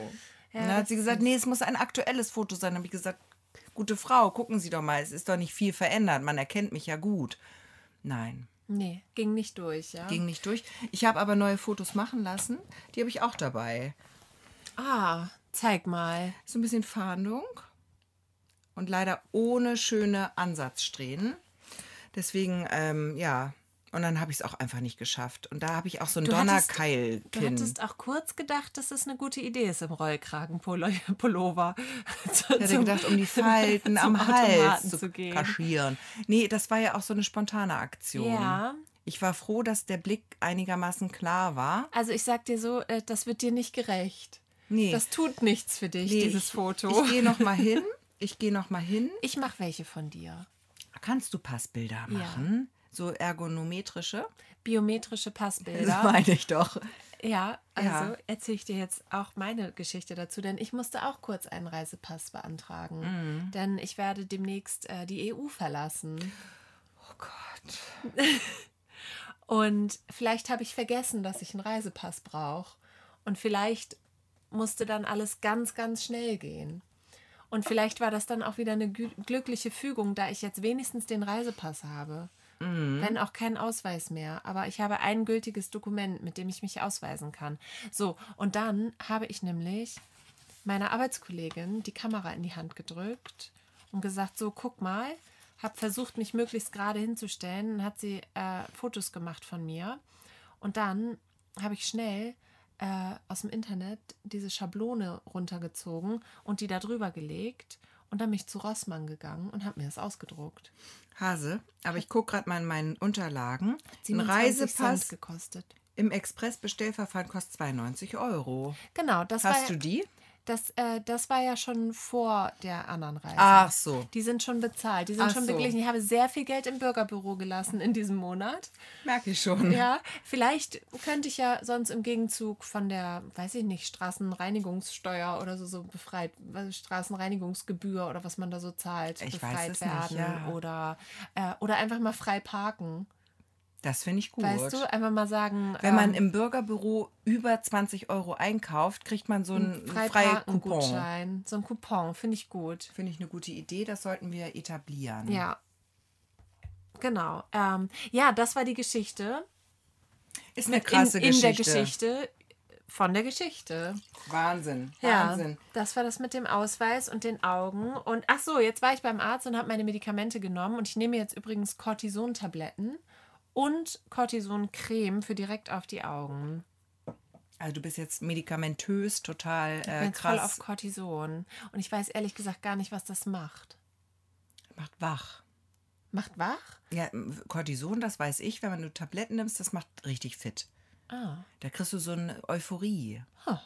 Ja, dann hat sie gesagt, nee, es muss ein aktuelles Foto sein. habe ich gesagt, gute Frau, gucken Sie doch mal, es ist doch nicht viel verändert. Man erkennt mich ja gut. Nein, Nee, ging nicht durch, ja. ging nicht durch. Ich habe aber neue Fotos machen lassen. Die habe ich auch dabei. ah, zeig mal. So ein bisschen Fahndung und leider ohne schöne Ansatzsträhnen. Deswegen, ähm, ja. Und dann habe ich es auch einfach nicht geschafft. Und da habe ich auch so ein hattest- Du hattest auch kurz gedacht, dass es eine gute Idee ist im Rollkragenpullover. Ich hätte gedacht, um die Falten am Hals zu, zu gehen. kaschieren. Nee, das war ja auch so eine spontane Aktion. Ja. Ich war froh, dass der Blick einigermaßen klar war. Also ich sag dir so, äh, das wird dir nicht gerecht. Nee, Das tut nichts für dich, nee, dieses ich, Foto. Ich gehe noch mal hin. Ich gehe noch mal hin. Ich mache welche von dir. Kannst du Passbilder machen? So ergonometrische? Biometrische Das Passbilder. meine ich doch. Ja, also Ja. erzähle ich dir jetzt auch meine Geschichte dazu, denn ich musste auch kurz einen Reisepass beantragen. Mhm. Denn ich werde demnächst äh, die EU verlassen. Oh Gott. Und vielleicht habe ich vergessen, dass ich einen Reisepass brauche. Und vielleicht musste dann alles ganz, ganz schnell gehen. Und vielleicht war das dann auch wieder eine glückliche Fügung, da ich jetzt wenigstens den Reisepass habe. Wenn auch kein Ausweis mehr. Aber ich habe ein gültiges Dokument, mit dem ich mich ausweisen kann. So, und dann habe ich nämlich meiner Arbeitskollegin die Kamera in die Hand gedrückt und gesagt, so, guck mal, habe versucht, mich möglichst gerade hinzustellen und hat sie äh, Fotos gemacht von mir. Und dann habe ich schnell äh, aus dem Internet diese Schablone runtergezogen und die da drüber gelegt und dann bin ich zu Rossmann gegangen und habe mir das ausgedruckt. Hase, aber ich gucke gerade mal in meinen Unterlagen. Ein 27 Reisepass Cent gekostet. im Express-Bestellverfahren kostet 92 Euro. Genau, das war Hast ja- du die? Das, äh, das war ja schon vor der anderen Reise. Ach so. Die sind schon bezahlt, die sind Ach schon so. beglichen. Ich habe sehr viel Geld im Bürgerbüro gelassen in diesem Monat. Merke ich schon. Ja, vielleicht könnte ich ja sonst im Gegenzug von der, weiß ich nicht, Straßenreinigungssteuer oder so, so befreit, Straßenreinigungsgebühr oder was man da so zahlt, Ich befreit weiß es nicht, werden. ja. Oder, äh, oder einfach mal frei parken. Das finde ich gut. Weißt du, einfach mal sagen. Wenn man ähm, im Bürgerbüro über 20 Euro einkauft, kriegt man so einen freien Coupon. So ein Coupon, finde ich gut. Finde ich eine gute Idee, das sollten wir etablieren. Ja. Genau. Ähm, ja, das war die Geschichte. Ist eine in, krasse in Geschichte. der Geschichte von der Geschichte. Wahnsinn. Ja, Wahnsinn. das war das mit dem Ausweis und den Augen. Und ach so, jetzt war ich beim Arzt und habe meine Medikamente genommen. Und ich nehme jetzt übrigens Cortison-Tabletten und Cortison-Creme für direkt auf die Augen. Also du bist jetzt medikamentös total Ich äh, bin jetzt voll auf krass. Cortison. Und ich weiß ehrlich gesagt gar nicht, was das macht. Macht wach. Macht wach? Ja, Cortison, das weiß ich, wenn man nur Tabletten nimmst, das macht richtig fit. Ah. Da kriegst du so eine Euphorie. Huh.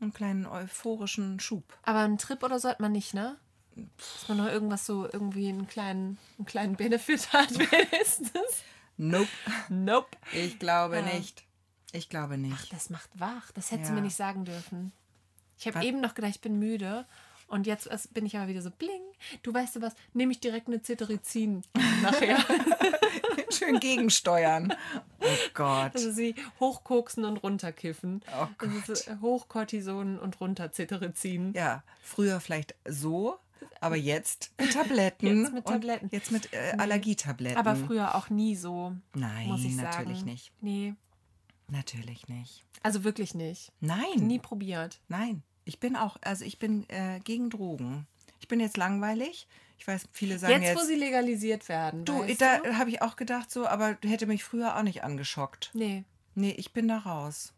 Einen kleinen euphorischen Schub. Aber einen Trip oder so hat man nicht, ne? Dass man noch irgendwas so, irgendwie einen kleinen, einen kleinen Benefit hat, wenigstens. Nope. Nope. Ich glaube Ja. nicht. Ich glaube nicht. Das macht wach. Das hättest Ja. du mir nicht sagen dürfen. Ich habe eben noch gedacht, ich bin müde. Und jetzt bin ich aber wieder so bling. Du weißt du was? Nehme ich direkt eine Cetirizin nachher. Schön gegensteuern. Oh Gott. Also sie hochkoksen und runterkiffen. Oh Also so Hochkortison und runter Cetirizin. Ja, früher vielleicht so, aber jetzt mit Tabletten. Jetzt mit Tabletten. Jetzt mit äh, Allergietabletten. Aber früher auch nie so, Nein, muss ich natürlich sagen. nicht. Nee, Natürlich nicht. also wirklich nicht. Nein. Nie probiert. Nein. Ich bin auch, also ich bin äh, gegen Drogen. Ich bin jetzt langweilig. Ich weiß, viele sagen Jetzt, jetzt. wo sie legalisiert werden. du, da habe ich auch gedacht so, aber hätte mich früher auch nicht angeschockt. Nee. Nee, ich bin da raus.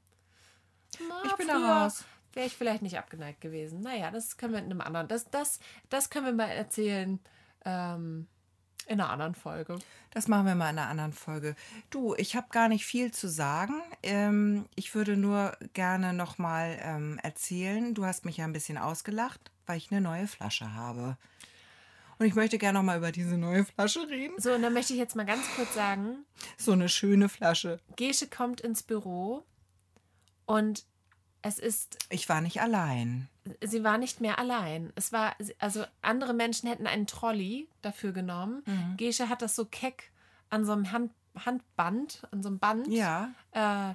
Na, Ich bin da früher raus. Wäre ich vielleicht nicht abgeneigt gewesen. Naja, das können wir in einem anderen. Das, das, das können wir mal erzählen ähm, in einer anderen Folge. Das machen wir mal in einer anderen Folge. Du, ich habe gar nicht viel zu sagen. Ähm, ich würde nur gerne noch mal ähm, erzählen. Du hast mich ja ein bisschen ausgelacht, weil ich eine neue Flasche habe. Und ich möchte gerne noch mal über diese neue Flasche reden. So, und dann möchte ich jetzt mal ganz kurz sagen: So eine schöne Flasche. Gesche kommt ins Büro und es ist Ich war nicht allein. sie war nicht mehr allein. Es war, also andere Menschen hätten einen Trolley dafür genommen. Mhm. Gesche hat das so keck an so einem Hand, Handband, an so einem Band Ja. äh,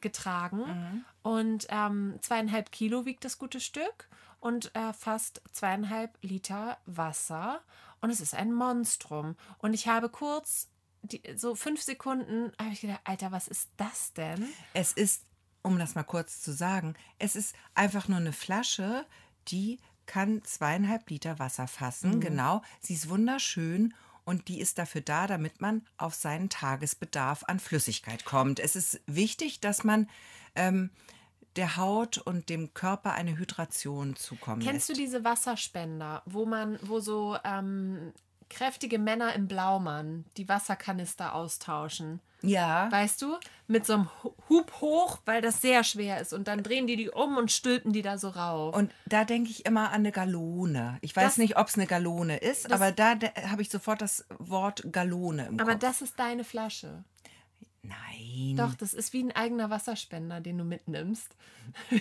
getragen. Mhm. Und ähm, zweieinhalb Kilo wiegt das gute Stück und äh, fast zweieinhalb Liter Wasser. Und es ist ein Monstrum. Und ich habe kurz, die, so fünf Sekunden, habe ich gedacht, Alter, was ist das denn? Es ist, um das mal kurz zu sagen, es ist einfach nur eine Flasche, die kann zweieinhalb Liter Wasser fassen. Genau. Sie ist wunderschön und die ist dafür da, damit man auf seinen Tagesbedarf an Flüssigkeit kommt. Es ist wichtig, dass man ähm, der Haut und dem Körper eine Hydration zukommen Kennst du lässt. diese Wasserspender, wo man, wo so ähm, kräftige Männer im Blaumann die Wasserkanister austauschen? Ja. Weißt du? Mit so einem Hu- Hub hoch, weil das sehr schwer ist. Und dann drehen die die um und stülpen die da so rauf. Und da denke ich immer an eine Galone. Ich weiß Das- nicht, ob es eine Galone ist, Das- aber da habe ich sofort das Wort Galone im Aber Kopf. das ist deine Flasche. Nein. Doch, das ist wie ein eigener Wasserspender, den du mitnimmst.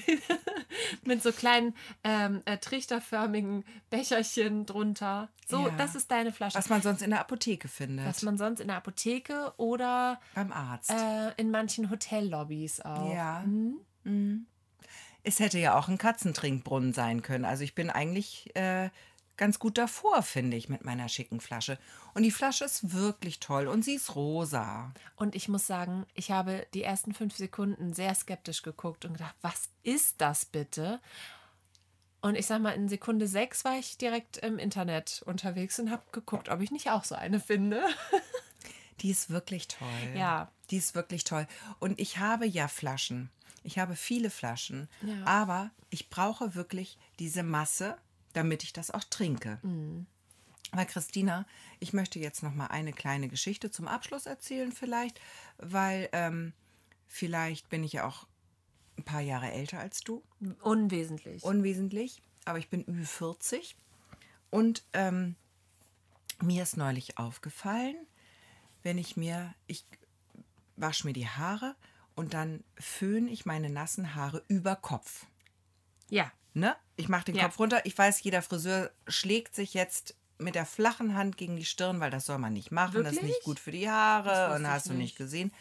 Mit so kleinen ähm, äh, trichterförmigen Becherchen drunter. So, Ja. das ist deine Flasche. Was man sonst in der Apotheke findet. Was man sonst in der Apotheke oder beim Arzt. äh, in manchen Hotellobbys auch. ja. Mhm. Mhm. Es hätte ja auch ein Katzentrinkbrunnen sein können. Also ich bin eigentlich äh, ganz gut davor, finde ich, mit meiner schicken Flasche. Und die Flasche ist wirklich toll und sie ist rosa. Und ich muss sagen, ich habe die ersten fünf Sekunden sehr skeptisch geguckt und gedacht, was ist das bitte? Und ich sag mal, in Sekunde sechs war ich direkt im Internet unterwegs und habe geguckt, ob ich nicht auch so eine finde. Die ist wirklich toll. Ja. Die ist wirklich toll. Und ich habe ja Flaschen. Ich habe viele Flaschen. Ja. Aber ich brauche wirklich diese Masse, damit ich das auch trinke. Mhm. Aber Christina, ich möchte jetzt noch mal eine kleine Geschichte zum Abschluss erzählen vielleicht, weil ähm, vielleicht bin ich ja auch ein paar Jahre älter als du, Unwesentlich. unwesentlich, aber ich bin Ü40 und ähm, mir ist neulich aufgefallen, wenn ich mir, ich wasche mir die Haare und dann föhne ich meine nassen Haare über Kopf. ja. Ne? Ich mache den Ja. Kopf runter. Ich weiß, jeder Friseur schlägt sich jetzt mit der flachen Hand gegen die Stirn, weil das soll man nicht machen. Das ist Wirklich? nicht gut für die Haare und hast du nicht nicht. gesehen.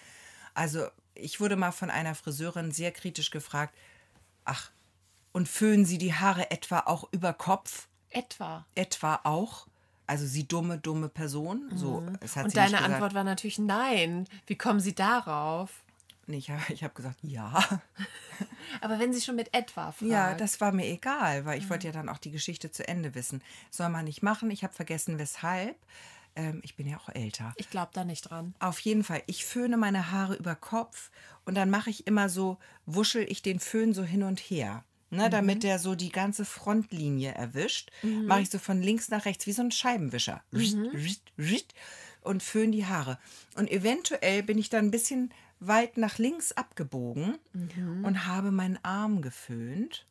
Also ich wurde mal von einer Friseurin sehr kritisch gefragt, ach, und föhnen Sie die Haare etwa auch über Kopf? Etwa. Etwa auch? Also sie dumme, dumme Person? So, es hat Mhm. Und deine nicht gesagt. Antwort war natürlich nein. Wie kommen sie darauf? Nee, ich habe hab gesagt, ja. Aber wenn sie schon mit etwa fragt. Ja, das war mir egal, weil ich wollte ja dann auch die Geschichte zu Ende wissen. Soll man nicht machen. Ich habe vergessen, weshalb. Ähm, ich bin ja auch älter. Ich glaube da nicht dran. Auf jeden Fall, ich föhne meine Haare über Kopf und dann mache ich immer so, wuschel ich den Föhn so hin und her. Ne, damit der so die ganze Frontlinie erwischt, mache ich so von links nach rechts wie so ein Scheibenwischer. Und föhn die Haare. Und eventuell bin ich dann ein bisschen weit nach links abgebogen und habe meinen Arm geföhnt.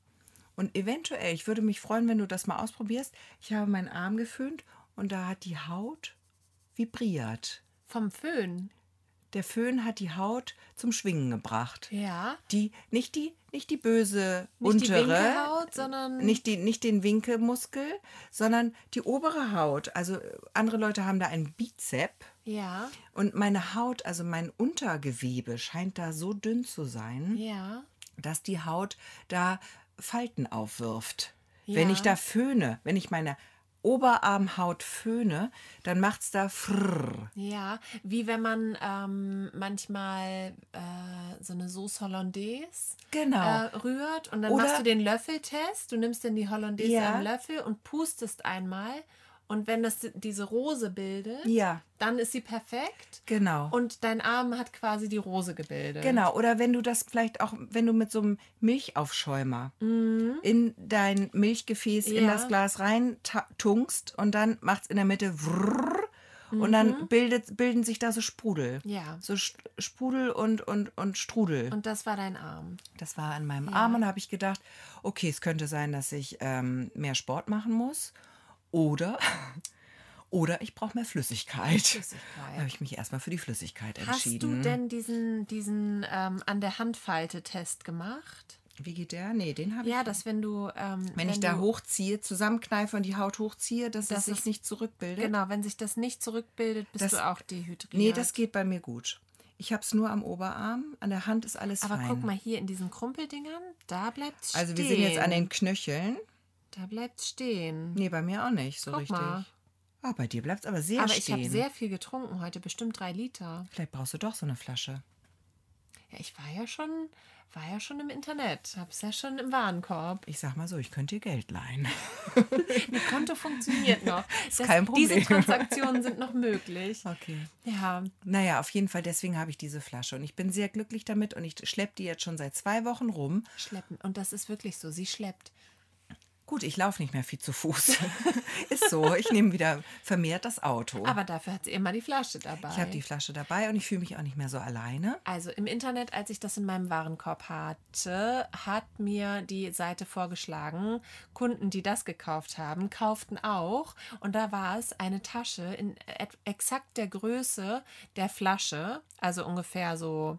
Und eventuell, ich würde mich freuen, wenn du das mal ausprobierst. Ich habe meinen Arm geföhnt und da hat die Haut vibriert. Vom Föhn. Der Föhn hat die Haut zum Schwingen gebracht. Ja. Die, nicht die, nicht die böse Nicht die untere, Winkelhaut, sondern nicht, die, nicht den Winkelmuskel, sondern die obere Haut. Also andere Leute haben da einen Bizep ja, und meine Haut, also mein Untergewebe scheint da so dünn zu sein, ja. dass die Haut da Falten aufwirft. Wenn Ja. ich da föhne, wenn ich meine Oberarmhaut föhne, dann macht's da frrr. Ja, wie wenn man ähm, manchmal äh, so eine Sauce Hollandaise Genau. äh, rührt und dann Oder- machst du den Löffeltest. Du nimmst dann die Hollandaise Ja. am Löffel und pustest einmal. Und wenn das diese Rose bildet, Ja, dann ist sie perfekt. genau. Und dein Arm hat quasi die Rose gebildet. Genau, oder wenn du das vielleicht auch, wenn du mit so einem Milchaufschäumer in dein Milchgefäß in Mhm. Ja. das Glas rein tunkst und dann macht's in der Mitte vrrr, und dann bildet, bilden sich da so Sprudel. Mhm. Ja. So Sprudel und, und, und Strudel. Und das war dein Arm. das war an meinem Arm und da habe ich gedacht, okay, es könnte sein, dass ich ähm, mehr Sport machen muss oder, oder ich brauche mehr Flüssigkeit. Flüssigkeit. Da habe ich mich erstmal für die Flüssigkeit Hast entschieden. du denn diesen, diesen ähm, an der Handfalte-Test gemacht? Wie geht der? Nee, den habe ich Ja, dass wenn du. Ähm, Wenn, ich da hochziehe, zusammenkneife und die Haut hochziehe, dass Das es sich ist- nicht zurückbildet. Genau, wenn sich das nicht zurückbildet, bist Das- du auch dehydriert. Nee, das geht bei mir gut. Ich habe es nur am Oberarm, an der Hand ist alles Aber fein. guck mal hier in diesen Krumpeldingern, da bleibt stehen. also wir sind jetzt an den Knöcheln. Da bleibt stehen. Nee, bei mir auch nicht so Guck richtig. mal. Ah, bei dir bleibt es aber sehr Aber ich stehen. habe sehr viel getrunken heute, bestimmt drei Liter. Vielleicht brauchst du doch so eine Flasche. Ja, ich war ja schon, war ja schon im Internet, hab's ja schon im Warenkorb. Ich sag mal so, ich könnte dir Geld leihen. Mein Konto funktioniert noch. Das, kein Diese Problem. Transaktionen sind noch möglich. Okay. Ja, Naja, auf jeden Fall, deswegen habe ich diese Flasche. Und ich bin sehr glücklich damit und ich schleppe die jetzt schon seit zwei Wochen rum. schleppen. Und das ist wirklich so. Sie schleppt. Gut, ich laufe nicht mehr viel zu Fuß. Ist so, ich nehme wieder vermehrt das Auto. Aber dafür hat sie immer die Flasche dabei. Ich habe die Flasche dabei und ich fühle mich auch nicht mehr so alleine. Also im Internet, als ich das in meinem Warenkorb hatte, hat mir die Seite vorgeschlagen, Kunden, die das gekauft haben, kauften auch. Und da war es eine Tasche in exakt der Größe der Flasche, also ungefähr so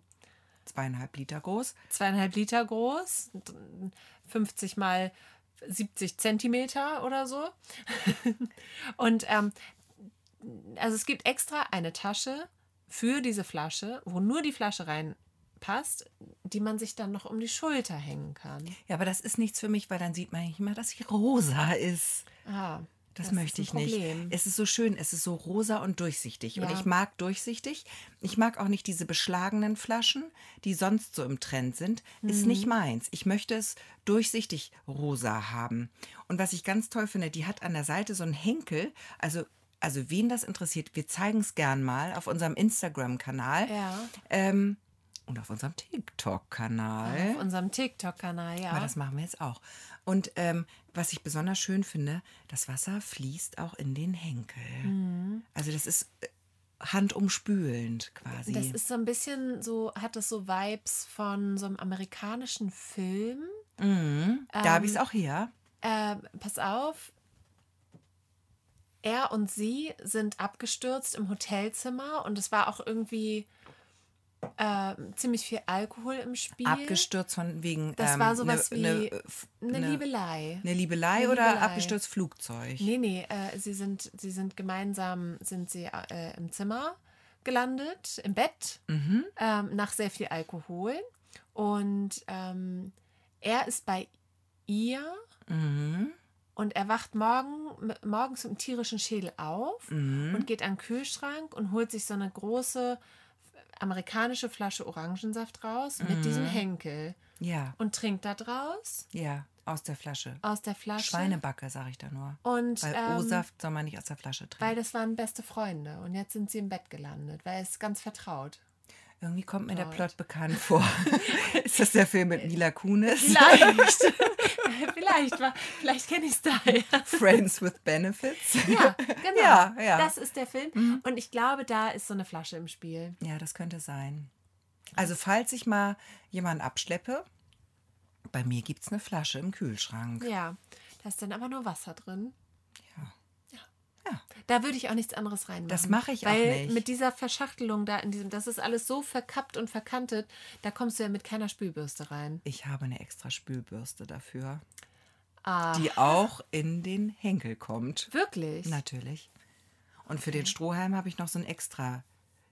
Zweieinhalb Liter groß. zweieinhalb Liter groß, 50 mal 70 Zentimeter oder so. Und ähm, also es gibt extra eine Tasche für diese Flasche, wo nur die Flasche reinpasst, die man sich dann noch um die Schulter hängen kann. Ja, aber das ist nichts für mich, weil dann sieht man nicht immer, dass sie rosa ist. Ah, Das, ist möchte ich nicht. Es ist so schön, es ist so rosa und durchsichtig. Und Ja. ich mag durchsichtig. Ich mag auch nicht diese beschlagenen Flaschen, die sonst so im Trend sind. Ist Mhm. nicht meins. Ich möchte es durchsichtig rosa haben. Und was ich ganz toll finde, die hat an der Seite so einen Henkel. Also, also wen das interessiert, wir zeigen es gern mal auf unserem Instagram-Kanal. Ja. Ähm, und auf unserem TikTok-Kanal. Auf unserem TikTok-Kanal, ja. Aber das machen wir jetzt auch. Und ähm, was ich besonders schön finde, das Wasser fließt auch in den Henkel. Mhm. Also das ist äh, handumspülend quasi. Das ist so ein bisschen so, hat das so Vibes von so einem amerikanischen Film. mhm. Da habe ich es auch her. Äh, pass auf. Er und sie sind abgestürzt im Hotelzimmer und es war auch irgendwie äh, ziemlich viel Alkohol im Spiel. Abgestürzt von wegen. Das ähm, war sowas ne, wie ne, äh, f- Eine ne- Liebelei. Eine Liebelei oder Liebelei. abgestürzt Flugzeug? Nee, nee, äh, sie, sind, sie sind gemeinsam sind sie, äh, im Zimmer gelandet, im Bett, Mhm. ähm, nach sehr viel Alkohol. Und ähm, er ist bei ihr Mhm. und er wacht morgen, morgens mit einem tierischen Schädel auf Mhm. und geht an den Kühlschrank und holt sich so eine große amerikanische Flasche Orangensaft raus mit Mhm. diesem Henkel Ja, und trinkt da draus ja, aus der Flasche. aus der Flasche. Schweinebacke, sage ich da nur. Und Weil ähm, O-Saft soll man nicht aus der Flasche trinken. Weil das waren beste Freunde und jetzt sind sie im Bett gelandet, weil es ganz vertraut. Irgendwie kommt mir der Dort. Plot bekannt vor. ist das der Film mit Mila Kunis? Vielleicht. vielleicht vielleicht kenne ich es daher. Friends with Benefits. Ja, genau. Ja, ja. Das ist der Film. Und ich glaube, da ist so eine Flasche im Spiel. Ja, das könnte sein. Also falls ich mal jemanden abschleppe, bei mir gibt es eine Flasche im Kühlschrank. Ja, da ist dann aber nur Wasser drin. Da würde ich auch nichts anderes reinmachen. Das mache ich auch weil nicht. mit dieser Verschachtelung da in diesem, das ist alles so verkappt und verkantet, da kommst du ja mit keiner Spülbürste rein. Ich habe eine extra Spülbürste dafür, Ah, die auch in den Henkel kommt. wirklich? Natürlich. Und für den Strohhalm habe ich noch so ein extra,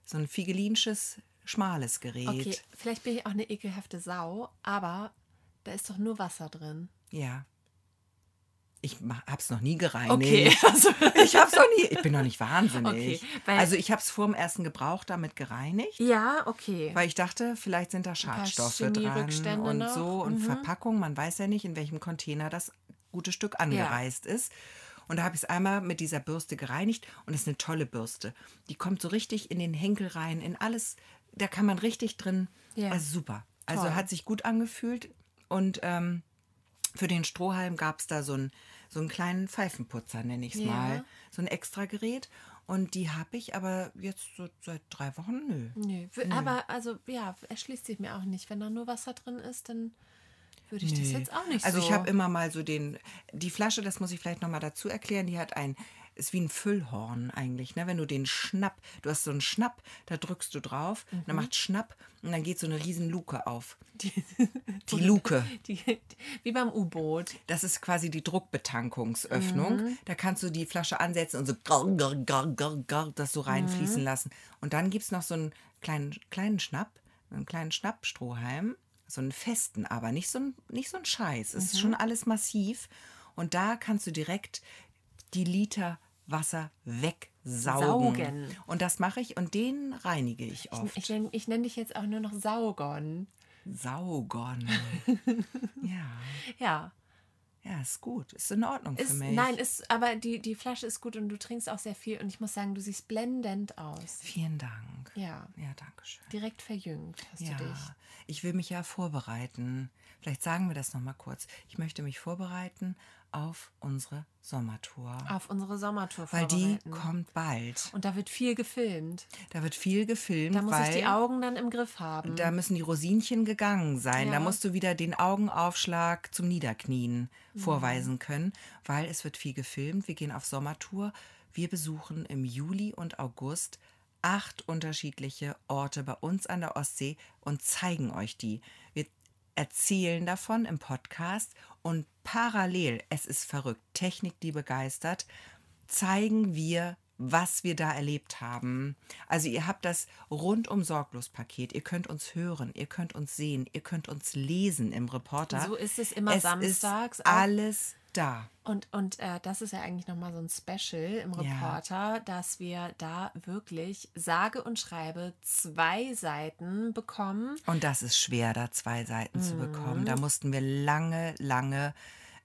so ein figelinsches, schmales Gerät. Okay, vielleicht bin ich auch eine ekelhafte Sau, aber da ist doch nur Wasser drin. Ja. Ich habe es noch nie gereinigt. Okay, also Ich habe es noch nie. Ich bin noch nicht wahnsinnig. Okay, also ich habe es vor dem ersten Gebrauch damit gereinigt. ja, okay. Weil ich dachte, vielleicht sind da Schadstoffe dran und noch. so und Mhm. Verpackung. Man weiß ja nicht, in welchem Container das gute Stück angereist ist. Und da habe ich es einmal mit dieser Bürste gereinigt und es ist eine tolle Bürste. Die kommt so richtig in den Henkel rein, in alles. Da kann man richtig drin. Ja. Also super. Also Toll. hat sich gut angefühlt. Und ähm, für den Strohhalm gab es da so, ein, so einen kleinen Pfeifenputzer, nenne ich es Ja. mal. So ein extra Gerät. Und die habe ich aber jetzt so seit drei Wochen, nö. Nö, aber also ja, erschließt sich mir auch nicht. Wenn da nur Wasser drin ist, dann würde ich das Nee. jetzt auch nicht also so. ich habe immer mal so den, die Flasche, das muss ich vielleicht noch mal dazu erklären, die hat ein, ist wie ein Füllhorn eigentlich, ne? Wenn du den Schnapp, du hast so einen Schnapp, da drückst du drauf, Mhm. dann macht Schnapp und dann geht so eine riesen Luke auf. Die, Luke. die, die, wie beim U-Boot. Das ist quasi die Druckbetankungsöffnung. Mhm. Da kannst du die Flasche ansetzen und so gar, gar, gar, gar, gar, das so reinfließen Mhm. lassen. Und dann gibt es noch so einen kleinen, kleinen Schnapp, einen kleinen Schnappstrohhalm, so einen festen, aber nicht so ein, nicht so ein Scheiß. Es ist Mhm. schon alles massiv. Und da kannst du direkt die Liter Wasser wegsaugen. Saugen. Und das mache ich und den reinige ich oft. Ich, nenn- ich nenne dich jetzt auch nur noch Saugon. Saugon. ja. Ja. Ja, ist gut. Ist in Ordnung Ist, für mich. nein, ist, aber die, die Flasche ist gut und du trinkst auch sehr viel. Und ich muss sagen, du siehst blendend aus. Vielen Dank. Ja, Ja, danke schön. direkt verjüngt hast Ja, du dich. ich will mich ja vorbereiten. Vielleicht sagen wir das noch mal kurz. Ich möchte mich vorbereiten auf unsere Sommertour, Auf unsere Sommertour weil die kommt bald. Und da wird viel gefilmt. Da wird viel gefilmt, Da muss ich die Augen dann im Griff haben. da müssen die Rosinchen gegangen sein. Da Ja. musst du wieder den Augenaufschlag zum Niederknien Mhm. vorweisen können, weil es wird viel gefilmt. Wir gehen auf Sommertour. Wir besuchen im Juli und August acht unterschiedliche Orte bei uns an der Ostsee und zeigen euch die. Wir erzählen davon im Podcast und parallel, es ist verrückt, Technik, die begeistert, zeigen wir, was wir da erlebt haben. Also ihr habt das rundum sorglos Paket. Ihr könnt uns hören, ihr könnt uns sehen, ihr könnt uns lesen im Reporter. So ist es immer samstags Ist auch. alles da. Und, und äh, das ist ja eigentlich nochmal so ein Special im Ja. Reporter, dass wir da wirklich sage und schreibe zwei Seiten bekommen. Und das ist schwer, da zwei Seiten zu bekommen. Mhm. Da mussten wir lange, lange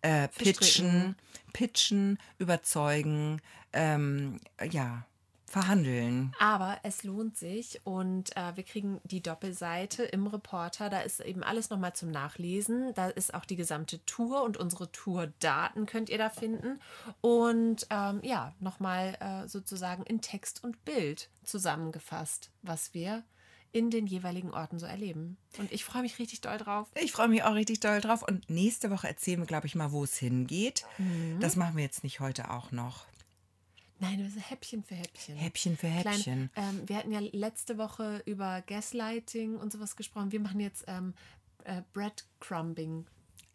äh, pitchen, pitchen, überzeugen, ähm, ja, verhandeln. Aber es lohnt sich und äh, wir kriegen die Doppelseite im Reporter. Da ist eben alles nochmal zum Nachlesen. Da ist auch die gesamte Tour und unsere Tourdaten könnt ihr da finden. Und ähm, ja, nochmal äh, sozusagen in Text und Bild zusammengefasst, was wir in den jeweiligen Orten so erleben. Und ich freue mich richtig doll drauf. Ich freue mich auch richtig doll drauf. Und nächste Woche erzählen wir, glaube ich, mal, wo es hingeht. Mhm. Das machen wir jetzt nicht heute auch noch. Nein, das ist Häppchen für Häppchen. Häppchen für Häppchen. Klein, ähm, wir hatten ja letzte Woche über Gaslighting und sowas gesprochen. Wir machen jetzt ähm, äh, Breadcrumbing.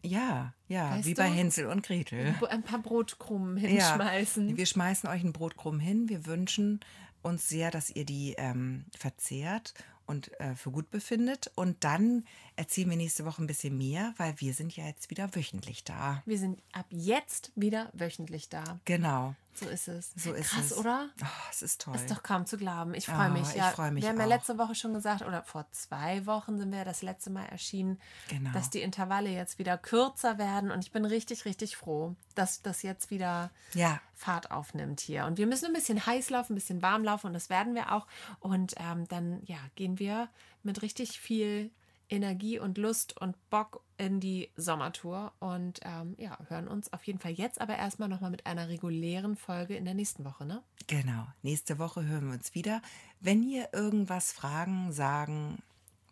Ja, ja, Weißt wie du? bei Hänsel und Gretel. Ein paar Brotkrumen Ja, hinschmeißen. wir schmeißen euch einen Brotkrumm hin. Wir wünschen uns sehr, dass ihr die ähm, verzehrt und äh, für gut befindet. Und dann erzählen wir nächste Woche ein bisschen mehr, weil wir sind ja jetzt wieder wöchentlich da. Wir sind ab jetzt wieder wöchentlich da. Genau. So ist es. So ist Krass, es. oder? Oh, es ist toll. Ist doch kaum zu glauben. Ich Ah, freue mich. ich Ja, freu mich wir haben ja letzte Woche schon gesagt, oder vor zwei Wochen sind wir ja das letzte Mal erschienen, Genau. dass die Intervalle jetzt wieder kürzer werden. Und ich bin richtig, richtig froh, dass das jetzt wieder Ja. Fahrt aufnimmt hier. Und wir müssen ein bisschen heiß laufen, ein bisschen warm laufen und das werden wir auch. Und ähm, dann ja, gehen wir mit richtig viel Energie und Lust und Bock in die Sommertour und ähm, ja, hören uns auf jeden Fall jetzt aber erstmal nochmal mit einer regulären Folge in der nächsten Woche, ne? Genau. Nächste Woche hören wir uns wieder. Wenn ihr irgendwas fragen, sagen,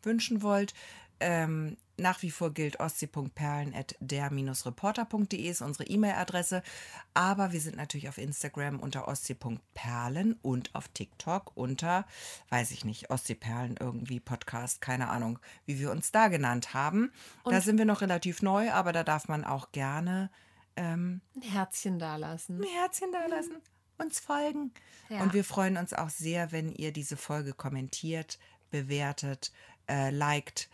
wünschen wollt, ähm, nach wie vor gilt ostsee.perlen.der-reporter.de ist unsere E-Mail-Adresse. Aber wir sind natürlich auf Instagram unter ostsee.perlen und auf TikTok unter, weiß ich nicht, Ostseeperlen irgendwie Podcast, keine Ahnung, wie wir uns da genannt haben. Und da sind wir noch relativ neu, aber da darf man auch gerne ein Herzchen dalassen. ein Herzchen da lassen, uns folgen. Ja. Und wir freuen uns auch sehr, wenn ihr diese Folge kommentiert, bewertet, äh, liked,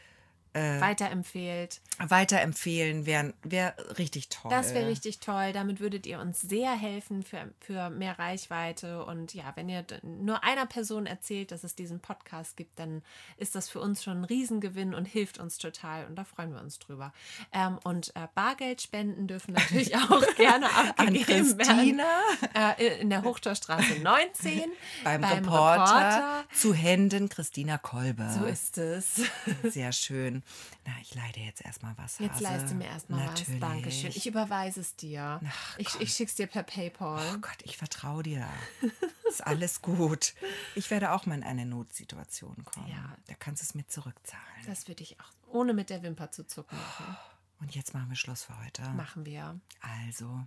Weiterempfehlt. weiterempfehlen. Wäre wär richtig toll. Das wäre richtig toll. Damit würdet ihr uns sehr helfen für, für mehr Reichweite. Und ja, wenn ihr nur einer Person erzählt, dass es diesen Podcast gibt, dann ist das für uns schon ein Riesengewinn und hilft uns total. Und da freuen wir uns drüber. Ähm, und äh, Bargeldspenden dürfen natürlich auch gerne An abgegeben Christina werden. Äh, in der Hochtorstraße 19 beim, Reporter, zu Händen Christina Kolbe. So ist es. Sehr schön. Na, ich leide jetzt erstmal was. Jetzt Hase. leiste mir erstmal was. Natürlich. Dankeschön. Ich überweise es dir. Ach, ich ich schicke es dir per PayPal. Oh Gott, ich vertraue dir. Ist alles gut. Ich werde auch mal in eine Notsituation kommen. Ja. Da kannst du es mir zurückzahlen. Das würde ich auch ohne mit der Wimper zu zucken machen. Und jetzt machen wir Schluss für heute. Machen wir. Also,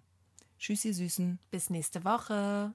tschüss, ihr Süßen. Bis nächste Woche.